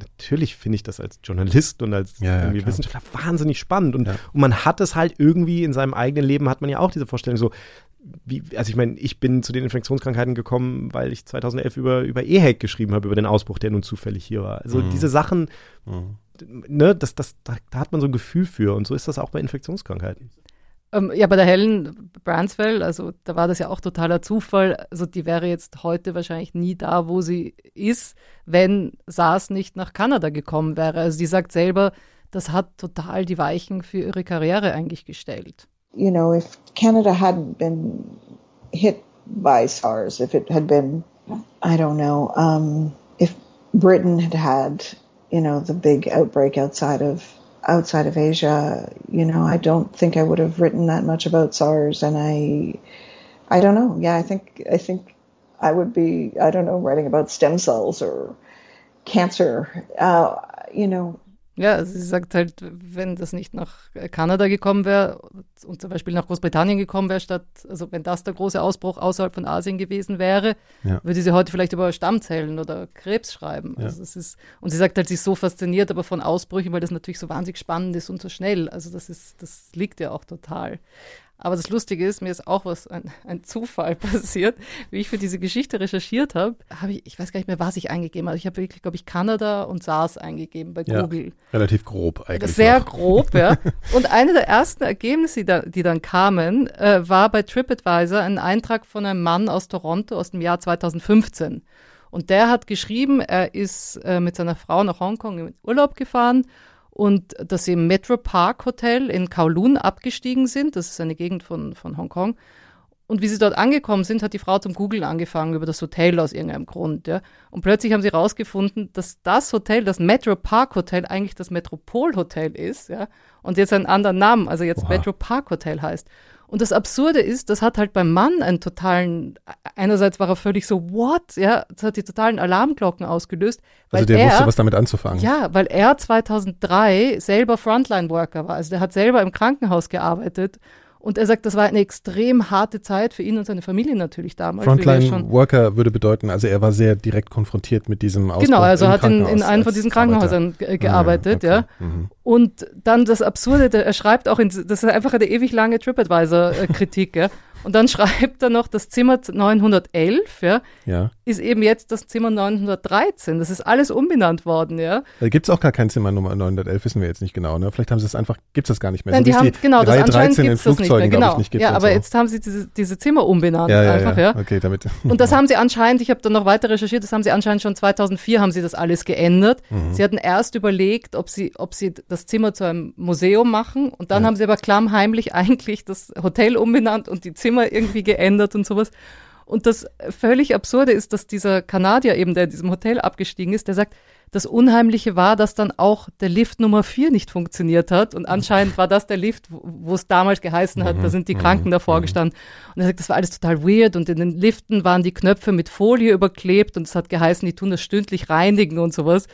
natürlich finde ich das als Journalist und als ja, ja, Wissenschaftler wahnsinnig spannend. Und, ja. und man hat es halt irgendwie in seinem eigenen Leben, hat man ja auch diese Vorstellung so, wie, also ich meine, ich bin zu den Infektionskrankheiten gekommen, weil ich 2011 über, über EHEC geschrieben habe, über den Ausbruch, der nun zufällig hier war. Also mhm. diese Sachen, mhm. ne, das, das, da, da, hat man so ein Gefühl für und so ist das auch bei Infektionskrankheiten. Ähm, ja, bei der Helen Branswell, also da war das ja auch totaler Zufall. Also die wäre jetzt heute wahrscheinlich nie da, wo sie ist, wenn SARS nicht nach Kanada gekommen wäre. Also sie sagt selber, das hat total die Weichen für ihre Karriere eigentlich gestellt. You know, if Canada hadn't been hit by SARS, if it had been, I don't know, um, if Britain had had, you know, the big outbreak outside of outside of Asia, you know, I don't think I would have written that much about SARS, and I, I don't know. Yeah, I think I think I would be, I don't know, writing about stem cells or cancer. Uh, you know, Ja, sie sagt halt, wenn das nicht nach Kanada gekommen wäre und zum Beispiel nach Großbritannien gekommen wäre, statt, also wenn das der große Ausbruch außerhalb von Asien gewesen wäre, ja. würde sie heute vielleicht über Stammzellen oder Krebs schreiben. Ja. Also es ist, und sie sagt halt, sie ist so fasziniert aber von Ausbrüchen, weil das natürlich so wahnsinnig spannend ist und so schnell. Also das ist, das liegt ja auch total. Aber das Lustige ist, mir ist auch was, ein, ein Zufall passiert. Wie ich für diese Geschichte recherchiert habe, habe ich, ich weiß gar nicht mehr, was ich eingegeben habe. Ich habe wirklich, glaube ich, Kanada und SARS eingegeben bei ja, Google. Relativ grob eigentlich. Sehr noch. grob, ja. Und eine der ersten Ergebnisse, die, da, die dann kamen, äh, war bei TripAdvisor ein Eintrag von einem Mann aus Toronto aus dem Jahr 2015. Und der hat geschrieben, er ist äh, mit seiner Frau nach Hongkong in Urlaub gefahren und dass sie im Metro Park Hotel in Kowloon abgestiegen sind. Das ist eine Gegend von, von Hongkong. Und wie sie dort angekommen sind, hat die Frau zum Googlen angefangen über das Hotel aus irgendeinem Grund. Ja. Und plötzlich haben sie herausgefunden, dass das Hotel, das Metro Park Hotel, eigentlich das Metropol Hotel ist. Ja. Und jetzt einen anderen Namen, also jetzt Oha. Metro Park Hotel heißt. Und das Absurde ist, das hat halt beim Mann einen totalen, einerseits war er völlig so, what? Ja, das hat die totalen Alarmglocken ausgelöst. also der er, wusste, was damit anzufangen. Ja, weil er 2003 selber Frontline-Worker war. Also der hat selber im Krankenhaus gearbeitet und er sagt, das war eine extrem harte Zeit für ihn und seine Familie natürlich damals. Frontline Worker würde bedeuten, also er war sehr direkt konfrontiert mit diesem Ausbruch Genau, also er hat in, in einem von diesen Krankenhäusern Arbeiter. gearbeitet, ja. Okay. ja. Mhm. Und dann das Absurde, er schreibt auch, in, das ist einfach eine ewig lange TripAdvisor-Kritik, ja. Und dann schreibt er noch, das Zimmer 911 ja, ja. ist eben jetzt das Zimmer 913. Das ist alles umbenannt worden, ja. Da gibt es auch gar kein Zimmer Nummer 911, wissen wir jetzt nicht genau. Ne? Vielleicht haben sie es einfach, gibt es das gar nicht mehr. Nein, so die haben, die, genau, das anscheinend gibt es nicht mehr. Genau. Nicht ja, aber so. jetzt haben sie diese, diese Zimmer umbenannt ja, ja, einfach, ja. Okay, damit. Und das haben sie anscheinend, ich habe dann noch weiter recherchiert, das haben sie anscheinend schon 2004 haben sie das alles geändert. Mhm. Sie hatten erst überlegt, ob sie, ob sie das Zimmer zu einem Museum machen und dann haben sie aber klammheimlich eigentlich das Hotel umbenannt und die Zimmer Zimmer irgendwie geändert und sowas. Und das völlig Absurde ist, dass dieser Kanadier eben, der in diesem Hotel abgestiegen ist, der sagt, das Unheimliche war, dass dann auch der Lift Nummer 4 nicht funktioniert hat. Und anscheinend war das der Lift, wo es damals geheißen hat, da sind die Kranken mhm. davor mhm. gestanden. Und er sagt, das war alles total weird. Und in den Liften waren die Knöpfe mit Folie überklebt und es hat geheißen, die tun das stündlich reinigen und sowas.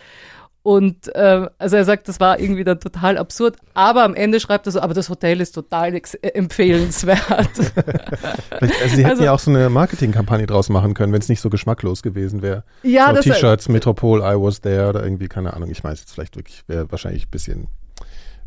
Und äh, also er sagt, das war irgendwie dann total absurd, aber am Ende schreibt er so, aber das Hotel ist total äh, empfehlenswert. also sie hätten also, ja auch so eine Marketingkampagne draus machen können, wenn es nicht so geschmacklos gewesen wäre. Ja, so T-Shirts, Metropol, I was there oder irgendwie, keine Ahnung, ich weiß jetzt vielleicht wirklich, wäre wahrscheinlich ein bisschen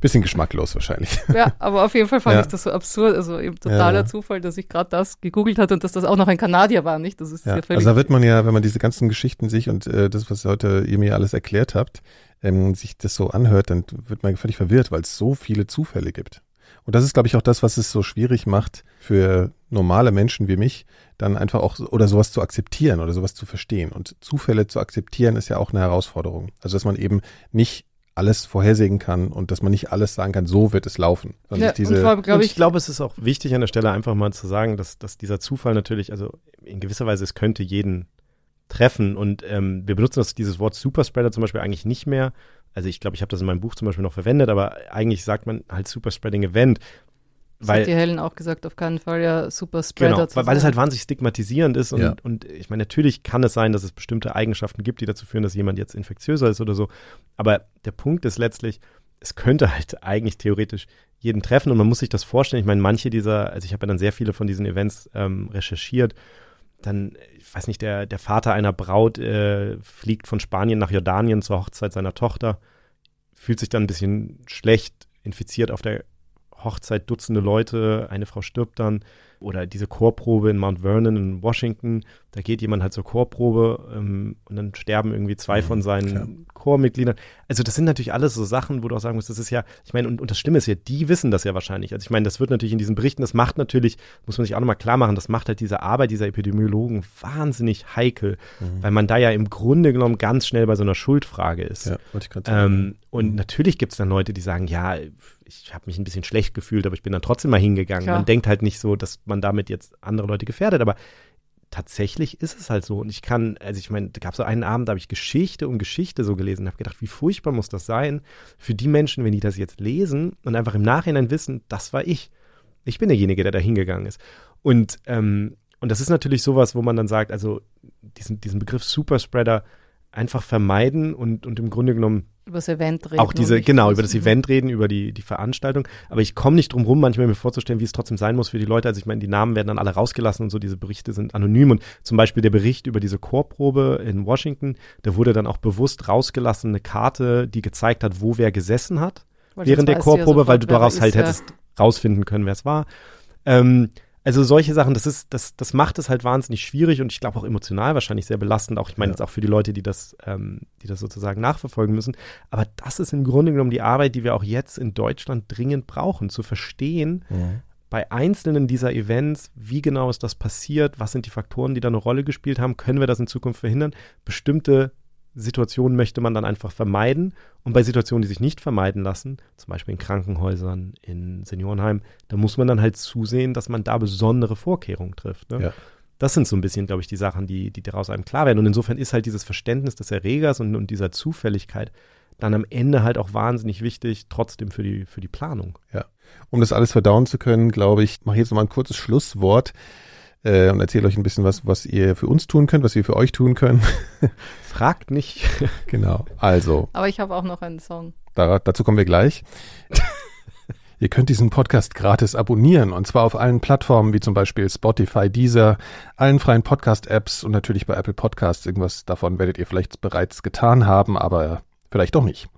Bisschen geschmacklos wahrscheinlich. Ja, aber auf jeden Fall fand ja. ich das so absurd. Also eben totaler ja. Zufall, dass ich gerade das gegoogelt hatte und dass das auch noch ein Kanadier war, nicht? Das ist ja. also da wird man ja, wenn man diese ganzen Geschichten sich und äh, das, was heute ihr mir alles erklärt habt, ähm, sich das so anhört, dann wird man völlig verwirrt, weil es so viele Zufälle gibt. Und das ist, glaube ich, auch das, was es so schwierig macht für normale Menschen wie mich, dann einfach auch oder sowas zu akzeptieren oder sowas zu verstehen. Und Zufälle zu akzeptieren ist ja auch eine Herausforderung. Also dass man eben nicht alles vorhersehen kann und dass man nicht alles sagen kann, so wird es laufen. Ja, diese und, glaub ich, ich glaube, es ist auch wichtig an der Stelle einfach mal zu sagen, dass, dass dieser Zufall natürlich, also in gewisser Weise, es könnte jeden treffen und ähm, wir benutzen das, dieses Wort Superspreader zum Beispiel eigentlich nicht mehr. Also ich glaube, ich habe das in meinem Buch zum Beispiel noch verwendet, aber eigentlich sagt man halt Superspreading Event, das weil, hat die Helen auch gesagt, auf keinen Fall ja super Spreader genau, weil, weil es halt wahnsinnig stigmatisierend ist und, ja. und ich meine, natürlich kann es sein, dass es bestimmte Eigenschaften gibt, die dazu führen, dass jemand jetzt infektiöser ist oder so. Aber der Punkt ist letztlich, es könnte halt eigentlich theoretisch jeden treffen und man muss sich das vorstellen. Ich meine, manche dieser, also ich habe ja dann sehr viele von diesen Events ähm, recherchiert. Dann, ich weiß nicht, der, der Vater einer Braut äh, fliegt von Spanien nach Jordanien zur Hochzeit seiner Tochter, fühlt sich dann ein bisschen schlecht, infiziert auf der Hochzeit Dutzende Leute, eine Frau stirbt dann. Oder diese Chorprobe in Mount Vernon in Washington, da geht jemand halt zur Chorprobe ähm, und dann sterben irgendwie zwei mhm, von seinen klar. Chormitgliedern. Also das sind natürlich alles so Sachen, wo du auch sagen musst, das ist ja, ich meine, und, und das Stimme ist ja, die wissen das ja wahrscheinlich. Also ich meine, das wird natürlich in diesen Berichten, das macht natürlich, muss man sich auch nochmal klar machen, das macht halt diese Arbeit dieser Epidemiologen wahnsinnig heikel, mhm. weil man da ja im Grunde genommen ganz schnell bei so einer Schuldfrage ist. Ja, wollte ich gerade sagen. Ähm, und mhm. natürlich gibt es dann Leute, die sagen, ja, ich habe mich ein bisschen schlecht gefühlt, aber ich bin dann trotzdem mal hingegangen. Klar. Man denkt halt nicht so, dass man damit jetzt andere Leute gefährdet, aber tatsächlich ist es halt so. Und ich kann, also ich meine, da gab es so einen Abend, da habe ich Geschichte um Geschichte so gelesen und habe gedacht, wie furchtbar muss das sein für die Menschen, wenn die das jetzt lesen und einfach im Nachhinein wissen, das war ich. Ich bin derjenige, der da hingegangen ist. Und, ähm, und das ist natürlich sowas, wo man dann sagt, also diesen, diesen Begriff Superspreader einfach vermeiden und, und im Grunde genommen über das Event reden. Auch diese, genau, über das Event reden, über die, die Veranstaltung. Aber ich komme nicht drum rum, manchmal mir vorzustellen, wie es trotzdem sein muss für die Leute. Also ich meine, die Namen werden dann alle rausgelassen und so, diese Berichte sind anonym. Und zum Beispiel der Bericht über diese Chorprobe in Washington, da wurde dann auch bewusst rausgelassen eine Karte, die gezeigt hat, wo wer gesessen hat weil während der Chorprobe, ja weil du daraus halt hättest rausfinden können, wer es war. Ähm, also solche Sachen, das ist, das, das macht es halt wahnsinnig schwierig und ich glaube auch emotional wahrscheinlich sehr belastend. Auch ich meine ja. jetzt auch für die Leute, die das, ähm, die das sozusagen nachverfolgen müssen. Aber das ist im Grunde genommen die Arbeit, die wir auch jetzt in Deutschland dringend brauchen, zu verstehen, mhm. bei einzelnen dieser Events, wie genau ist das passiert, was sind die Faktoren, die da eine Rolle gespielt haben, können wir das in Zukunft verhindern, bestimmte Situationen möchte man dann einfach vermeiden. Und bei Situationen, die sich nicht vermeiden lassen, zum Beispiel in Krankenhäusern, in Seniorenheimen, da muss man dann halt zusehen, dass man da besondere Vorkehrungen trifft. Ne? Ja. Das sind so ein bisschen, glaube ich, die Sachen, die, die daraus einem klar werden. Und insofern ist halt dieses Verständnis des Erregers und, und dieser Zufälligkeit dann am Ende halt auch wahnsinnig wichtig, trotzdem für die, für die Planung. Ja. Um das alles verdauen zu können, glaube ich, mache ich jetzt nochmal ein kurzes Schlusswort äh, und erzähle euch ein bisschen was, was ihr für uns tun könnt, was wir für euch tun können. Fragt nicht. genau, also. Aber ich habe auch noch einen Song. Da, dazu kommen wir gleich. Ihr könnt diesen Podcast gratis abonnieren und zwar auf allen Plattformen wie zum Beispiel Spotify, Deezer, allen freien Podcast-Apps und natürlich bei Apple Podcasts. Irgendwas davon werdet ihr vielleicht bereits getan haben, aber vielleicht doch nicht.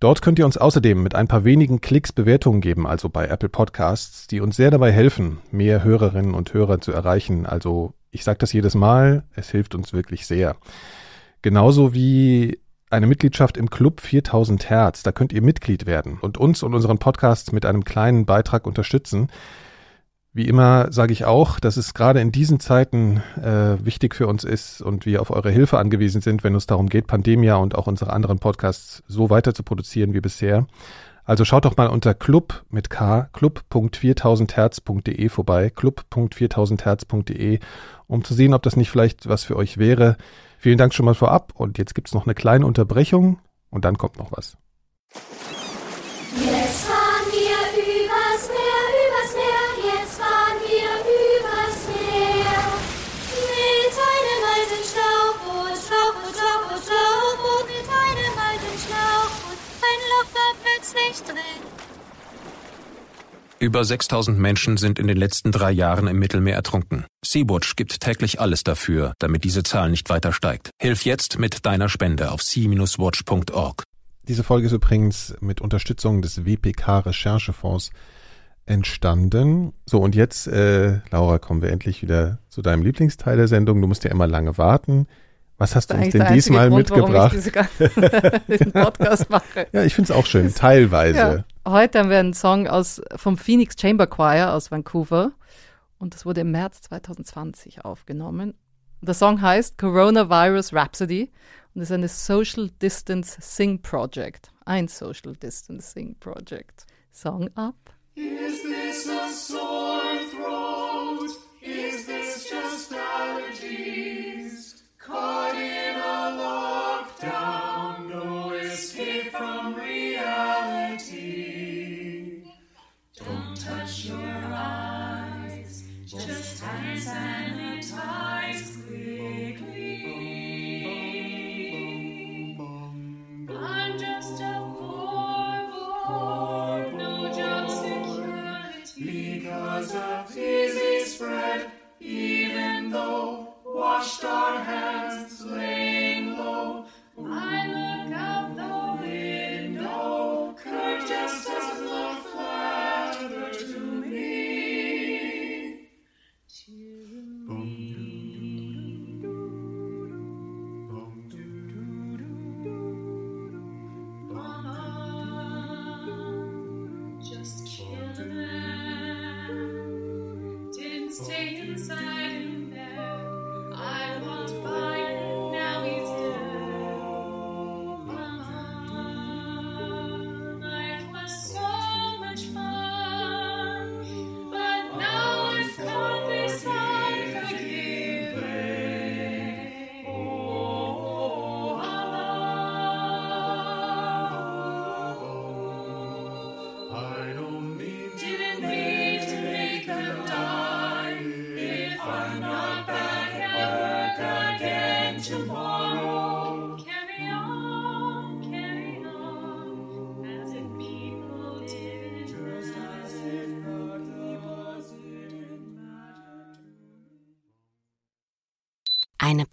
Dort könnt ihr uns außerdem mit ein paar wenigen Klicks Bewertungen geben, also bei Apple Podcasts, die uns sehr dabei helfen, mehr Hörerinnen und Hörer zu erreichen. Also ich sage das jedes Mal, es hilft uns wirklich sehr. Genauso wie eine Mitgliedschaft im Club 4000 Hertz, da könnt ihr Mitglied werden und uns und unseren Podcast mit einem kleinen Beitrag unterstützen. Wie immer sage ich auch, dass es gerade in diesen Zeiten äh, wichtig für uns ist und wir auf eure Hilfe angewiesen sind, wenn es darum geht, Pandemia und auch unsere anderen Podcasts so weiter zu produzieren wie bisher. Also schaut doch mal unter club mit k club.4000herz.de vorbei, club.4000herz.de, um zu sehen, ob das nicht vielleicht was für euch wäre. Vielen Dank schon mal vorab und jetzt gibt's noch eine kleine Unterbrechung und dann kommt noch was. Über 6000 Menschen sind in den letzten drei Jahren im Mittelmeer ertrunken. Sea-Watch gibt täglich alles dafür, damit diese Zahl nicht weiter steigt. Hilf jetzt mit deiner Spende auf sea-watch.org. Diese Folge ist übrigens mit Unterstützung des WPK Recherchefonds entstanden. So, und jetzt, äh, Laura, kommen wir endlich wieder zu deinem Lieblingsteil der Sendung. Du musst ja immer lange warten. Was hast du uns denn diesmal Grund, mitgebracht? Warum ich diesen Podcast mache. ja, ich finde es auch schön, teilweise. Ja. Heute haben wir einen Song aus, vom Phoenix Chamber Choir aus Vancouver und das wurde im März 2020 aufgenommen. Der Song heißt Coronavirus Rhapsody und ist eine Social Distance Sing Project. Ein Social Distance Sing Project. Song up. Is this a sore throat?